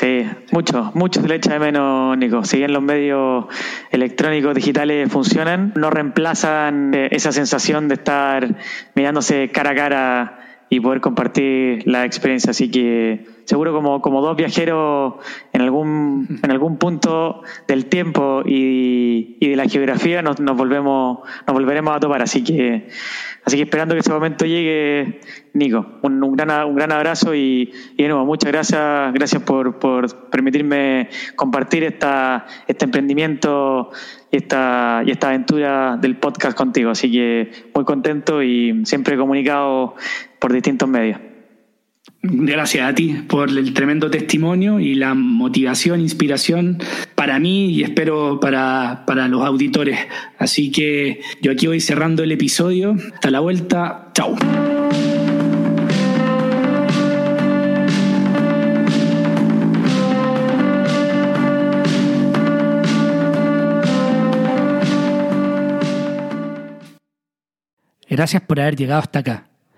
B: Sí, mucho, mucho se le echa de menos, Nico. Si bien los medios electrónicos digitales funcionan, no reemplazan eh, esa sensación de estar mirándose cara a cara y poder compartir la experiencia. Así que seguro como, como dos viajeros en algún, en algún punto del tiempo y, y de la geografía nos, nos, volvemos, nos volveremos a topar. Así que Así que esperando que ese momento llegue, Nico, un, gran, un gran abrazo y, y, de nuevo, muchas gracias, gracias por, por permitirme compartir esta, este emprendimiento y esta, y esta aventura del podcast contigo. Así que muy contento y siempre comunicado por distintos medios.
A: Gracias a ti por el tremendo testimonio y la motivación, inspiración para mí y espero para, para los auditores. Así que yo aquí voy cerrando el episodio. Hasta la vuelta. Chao. Gracias por haber llegado hasta acá.